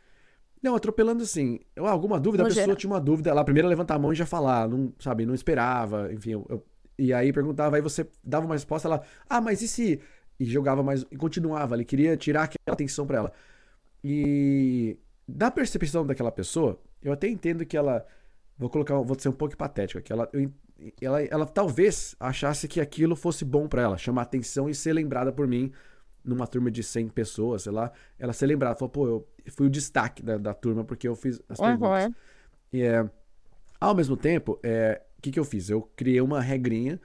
Não, atropelando assim. Eu, alguma dúvida, no a pessoa geral. tinha uma dúvida. Ela primeiro levantar a mão e já falar, não, sabe, não esperava, enfim. Eu, eu, e aí perguntava, aí você dava uma resposta, ela, ah, mas e se. E jogava mais. E continuava, ele queria tirar aquela atenção pra ela. E da percepção daquela pessoa, eu até entendo que ela. Vou colocar, vou ser um pouco patético aqui. Ela, eu, ela, ela talvez achasse que aquilo fosse bom para ela, chamar atenção e ser lembrada por mim numa turma de 100 pessoas, sei lá. Ela ser lembrada, falou, pô, eu fui o destaque da, da turma porque eu fiz as perguntas. Uhum. E é, ao mesmo tempo, o é, que, que eu fiz? Eu criei uma regrinha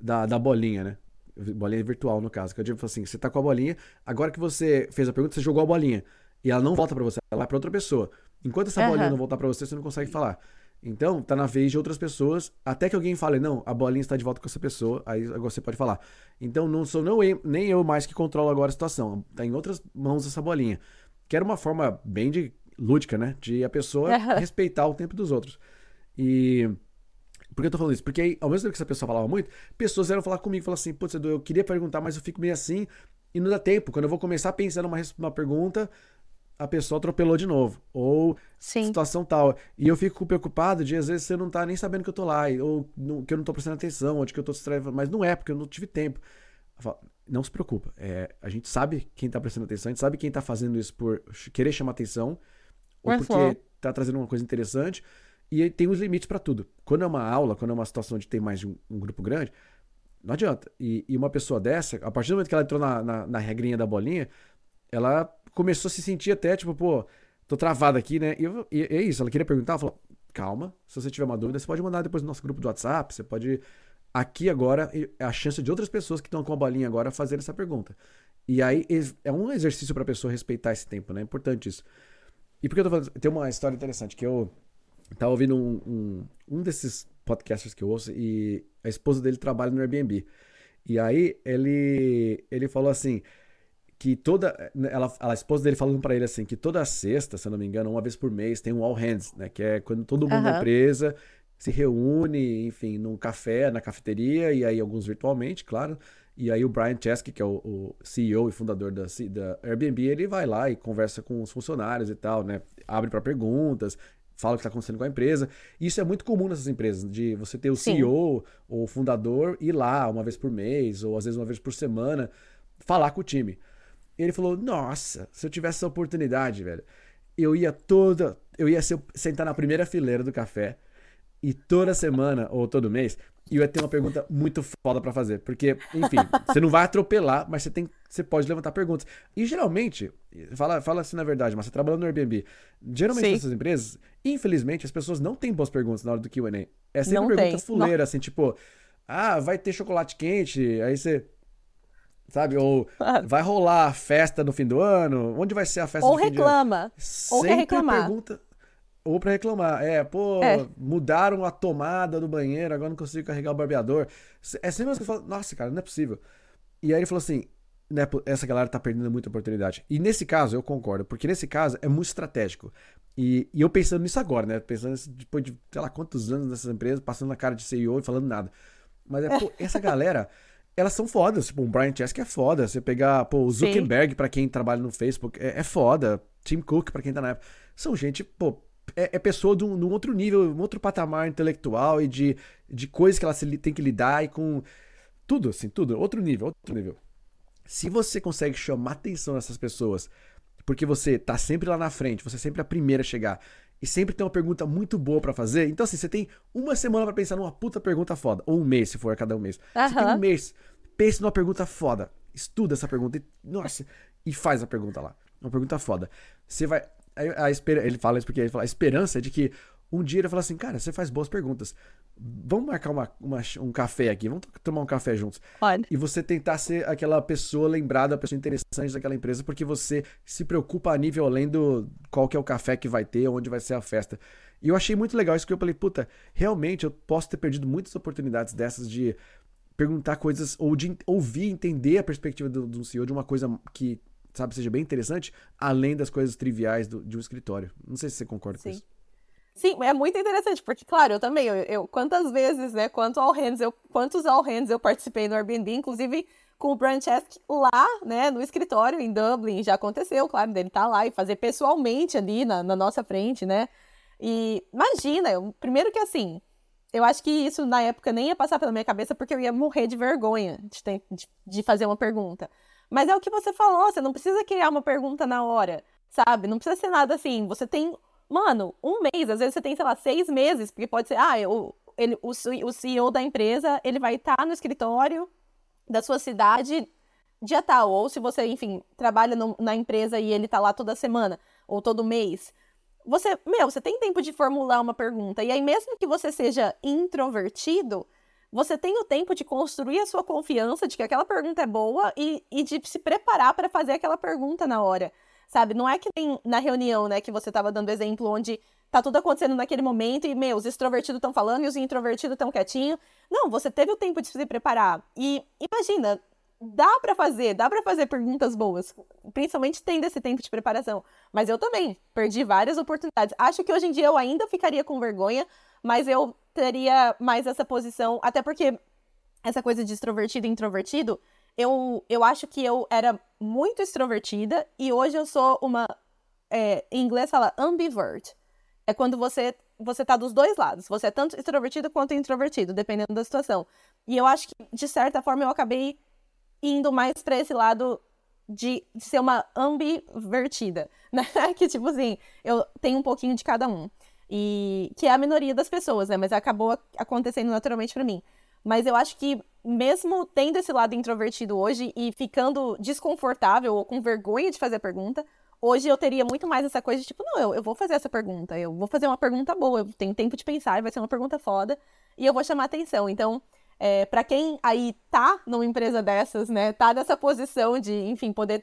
da, da bolinha, né? Bolinha virtual, no caso. Que eu digo assim: você tá com a bolinha, agora que você fez a pergunta, você jogou a bolinha. E ela não volta para você, ela vai pra outra pessoa. Enquanto essa uhum. bolinha não voltar para você, você não consegue falar. Então, tá na vez de outras pessoas, até que alguém fale, não, a bolinha está de volta com essa pessoa, aí você pode falar. Então, não sou não eu, nem eu mais que controlo agora a situação. Tá em outras mãos essa bolinha. Que era uma forma bem de lúdica, né? De a pessoa respeitar o tempo dos outros. E. Por que eu tô falando isso? Porque aí, ao mesmo tempo que essa pessoa falava muito, pessoas vieram falar comigo, falaram assim, putz, Edu, eu queria perguntar, mas eu fico meio assim, e não dá tempo. Quando eu vou começar pensando numa uma pergunta, a pessoa atropelou de novo. Ou Sim. situação tal. E eu fico preocupado de, às vezes, você não tá nem sabendo que eu tô lá, ou que eu não tô prestando atenção, ou de que eu tô distraído. Mas não é, porque eu não tive tempo. Falo, não se preocupa. É, a gente sabe quem tá prestando atenção, a gente sabe quem tá fazendo isso por querer chamar atenção, ou porque tá trazendo uma coisa interessante. E tem os limites para tudo. Quando é uma aula, quando é uma situação de ter mais de um, um grupo grande, não adianta. E, e, uma pessoa dessa, a partir do momento que ela entrou na, na, na regrinha da bolinha, ela começou a se sentir até, tipo, pô, tô travada aqui, né? E, e é isso, ela queria perguntar, ela falou, calma, se você tiver uma dúvida, você pode mandar depois no nosso grupo do WhatsApp, você pode aqui agora é a chance de outras pessoas que estão com a bolinha agora fazer essa pergunta. E aí é um exercício para a pessoa respeitar esse tempo, né? É importante isso. E porque eu tô falando, tem uma história interessante que eu tava ouvindo um, um, um desses podcasters que eu ouço e a esposa dele trabalha no Airbnb. E aí ele ele falou assim que toda ela, a esposa dele falando para ele assim que toda sexta, se eu não me engano, uma vez por mês tem um all hands, né, que é quando todo mundo uhum. da empresa se reúne, enfim, num café, na cafeteria e aí alguns virtualmente, claro. E aí o Brian Chesky, que é o, o CEO e fundador da, da, Airbnb, ele vai lá e conversa com os funcionários e tal, né? Abre para perguntas, fala o que está acontecendo com a empresa. Isso é muito comum nessas empresas, de você ter o Sim. CEO ou o fundador ir lá uma vez por mês, ou às vezes uma vez por semana, falar com o time. Ele falou: Nossa, se eu tivesse essa oportunidade, velho, eu ia toda. Eu ia ser, sentar na primeira fileira do café e toda semana ou todo mês e eu ia ter uma pergunta muito foda para fazer. Porque, enfim, você não vai atropelar, mas você, tem, você pode levantar perguntas. E geralmente, fala, fala assim na verdade, mas você trabalhando no Airbnb, geralmente Sim. nessas empresas, infelizmente, as pessoas não têm boas perguntas na hora do QA. É sempre não pergunta tem. fuleira, não. assim, tipo, ah, vai ter chocolate quente, aí você. Sabe? Ou vai rolar a festa no fim do ano? Onde vai ser a festa Ou reclama. Ou quer reclamar. Pergunta, ou para reclamar. É, pô, é. mudaram a tomada do banheiro, agora não consigo carregar o barbeador. É sempre que eu falo, nossa, cara, não é possível. E aí ele falou assim, né, essa galera tá perdendo muita oportunidade. E nesse caso, eu concordo, porque nesse caso é muito estratégico. E, e eu pensando nisso agora, né? Pensando nisso depois de, sei lá, quantos anos nessas empresas, passando na cara de CEO e falando nada. Mas é, pô, essa galera, elas são fodas. Tipo, o Brian Chesky é foda. Você pegar, pô, o Zuckerberg, para quem trabalha no Facebook, é, é foda. Tim Cook, para quem tá na época. São gente, pô, é, é pessoa de um, de um, outro nível, um outro patamar intelectual e de, de coisas que ela se, tem que lidar e com tudo, assim, tudo, outro nível, outro nível. Se você consegue chamar atenção dessas pessoas, porque você tá sempre lá na frente, você é sempre a primeira a chegar e sempre tem uma pergunta muito boa para fazer, então assim, você tem uma semana para pensar numa puta pergunta foda, ou um mês, se for a cada um mês. Uhum. Você tem um mês, pense numa pergunta foda, estuda essa pergunta e, nossa, e faz a pergunta lá. Uma pergunta foda. Você vai a, a esper... Ele fala isso porque ele fala, a esperança é de que um dia ele fala assim, cara, você faz boas perguntas. Vamos marcar uma, uma, um café aqui, vamos tomar um café juntos. Pode. E você tentar ser aquela pessoa lembrada, a pessoa interessante daquela empresa, porque você se preocupa a nível além do qual que é o café que vai ter, onde vai ser a festa. E eu achei muito legal isso que eu falei, puta, realmente eu posso ter perdido muitas oportunidades dessas de perguntar coisas ou de ouvir, entender a perspectiva do, do CEO de uma coisa que sabe, seja bem interessante, além das coisas triviais do, de um escritório. Não sei se você concorda Sim. com isso. Sim, é muito interessante, porque, claro, eu também, eu, eu quantas vezes, né, quanto all hands eu, quantos all hands eu participei no Airbnb, inclusive com o Branchesk lá, né, no escritório em Dublin, já aconteceu, claro, dele estar tá lá e fazer pessoalmente ali na, na nossa frente, né, e imagina, eu, primeiro que assim, eu acho que isso na época nem ia passar pela minha cabeça porque eu ia morrer de vergonha de, ter, de, de fazer uma pergunta. Mas é o que você falou, você não precisa criar uma pergunta na hora, sabe? Não precisa ser nada assim. Você tem, mano, um mês, às vezes você tem, sei lá, seis meses, porque pode ser, ah, eu, ele, o, o CEO da empresa, ele vai estar tá no escritório da sua cidade dia tal. Ou se você, enfim, trabalha no, na empresa e ele tá lá toda semana ou todo mês. Você, meu, você tem tempo de formular uma pergunta. E aí, mesmo que você seja introvertido, você tem o tempo de construir a sua confiança de que aquela pergunta é boa e, e de se preparar para fazer aquela pergunta na hora. Sabe? Não é que nem na reunião, né, que você estava dando exemplo, onde tá tudo acontecendo naquele momento e, meu, os extrovertidos estão falando e os introvertidos estão quietinhos. Não, você teve o tempo de se preparar. E imagina, dá para fazer, dá para fazer perguntas boas, principalmente tendo esse tempo de preparação. Mas eu também perdi várias oportunidades. Acho que hoje em dia eu ainda ficaria com vergonha, mas eu teria mais essa posição, até porque essa coisa de extrovertido e introvertido, eu, eu acho que eu era muito extrovertida e hoje eu sou uma. É, em inglês fala ambivert. É quando você você tá dos dois lados. Você é tanto extrovertido quanto introvertido, dependendo da situação. E eu acho que, de certa forma, eu acabei indo mais para esse lado de, de, ser uma ambivertida, né? que, tipo assim, eu tenho um pouquinho de cada um. E que é a minoria das pessoas, né? Mas acabou acontecendo naturalmente para mim. Mas eu acho que mesmo tendo esse lado introvertido hoje e ficando desconfortável ou com vergonha de fazer a pergunta, hoje eu teria muito mais essa coisa de tipo, não, eu, eu vou fazer essa pergunta, eu vou fazer uma pergunta boa, eu tenho tempo de pensar, vai ser uma pergunta foda e eu vou chamar atenção. Então, É, para quem aí tá numa empresa dessas, né, tá nessa posição de, enfim, poder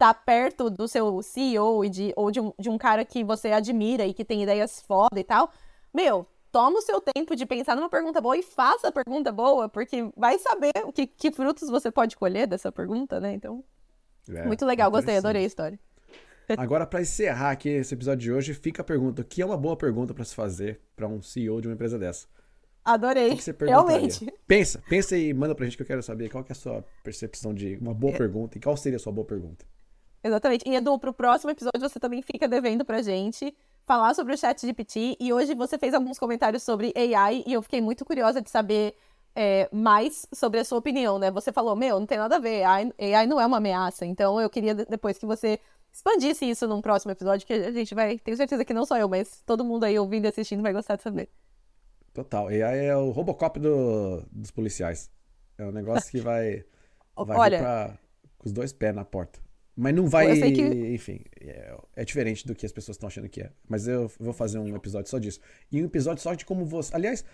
tá perto do seu CEO e de, ou de um, de um cara que você admira e que tem ideias foda e tal, meu, toma o seu tempo de pensar numa pergunta boa e faça a pergunta boa, porque vai saber o que, que frutos você pode colher dessa pergunta, né? Então, é, muito legal, gostei, adorei a história. Agora, para encerrar aqui esse episódio de hoje, fica a pergunta: o que é uma boa pergunta para se fazer para um CEO de uma empresa dessa? Adorei. Realmente. Pensa, pensa e manda pra gente que eu quero saber qual que é a sua percepção de uma boa é. pergunta e qual seria a sua boa pergunta. Exatamente. E Edu, pro próximo episódio você também fica devendo pra gente falar sobre o chat GPT. E hoje você fez alguns comentários sobre AI e eu fiquei muito curiosa de saber é, mais sobre a sua opinião, né? Você falou, meu, não tem nada a ver, AI, AI não é uma ameaça. Então eu queria depois que você expandisse isso num próximo episódio, que a gente vai, tenho certeza que não só eu, mas todo mundo aí ouvindo e assistindo vai gostar de saber. Total. AI é o Robocop do, dos policiais. É um negócio que vai, vai Olha, pra, com os dois pés na porta. Mas não vai. Que... Enfim, é, é, diferente do que as pessoas estão achando que é. Mas eu vou fazer um episódio só disso. E um episódio só de como você. Aliás,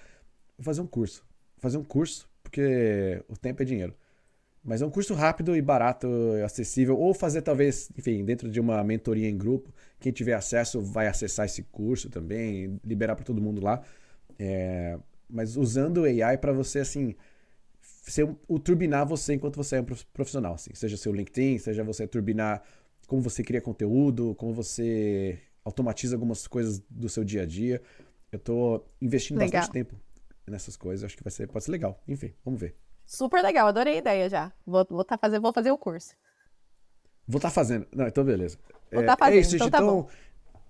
vou fazer um curso. Vou fazer um curso, porque o tempo é dinheiro. Mas é um curso rápido e barato, acessível. Ou fazer, talvez, enfim, dentro de uma mentoria em grupo. Quem tiver acesso vai acessar esse curso também, liberar para todo mundo lá. É, mas usando o AI para você, assim, ser, o turbinar você enquanto você é um profissional, assim. Seja seu LinkedIn, seja você turbinar como você cria conteúdo, como você automatiza algumas coisas do seu dia a dia. Eu tô investindo legal. bastante tempo nessas coisas, acho que vai ser, pode ser legal. Enfim, vamos ver. Super legal, adorei a ideia já. Vou, vou, tá fazer, vou fazer o curso. Vou estar tá fazendo. Não, então beleza. Vou é, tá fazendo, é isso, então, tá então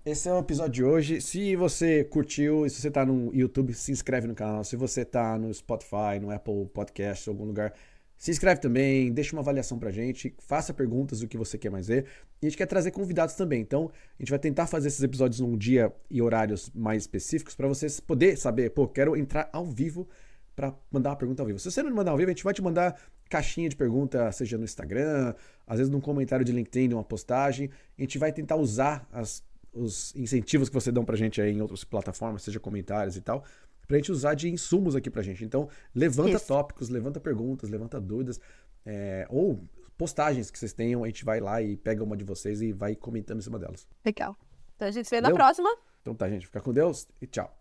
esse é o episódio de hoje. Se você curtiu, se você tá no YouTube, se inscreve no canal. Se você tá no Spotify, no Apple Podcast, algum lugar, se inscreve também, deixa uma avaliação pra gente, faça perguntas do que você quer mais ver. E a gente quer trazer convidados também. Então, a gente vai tentar fazer esses episódios num dia e horários mais específicos para vocês poder saber, pô, quero entrar ao vivo para mandar uma pergunta ao vivo. Se você não mandar ao vivo, a gente vai te mandar caixinha de pergunta, seja no Instagram, às vezes num comentário de LinkedIn, numa postagem. A gente vai tentar usar as os incentivos que você dão pra gente aí em outras plataformas, seja comentários e tal, pra gente usar de insumos aqui pra gente. Então, levanta Isso. tópicos, levanta perguntas, levanta dúvidas, é, ou postagens que vocês tenham, a gente vai lá e pega uma de vocês e vai comentando em cima delas. Legal. Então a gente se vê Valeu? na próxima. Então tá, gente. Fica com Deus e tchau.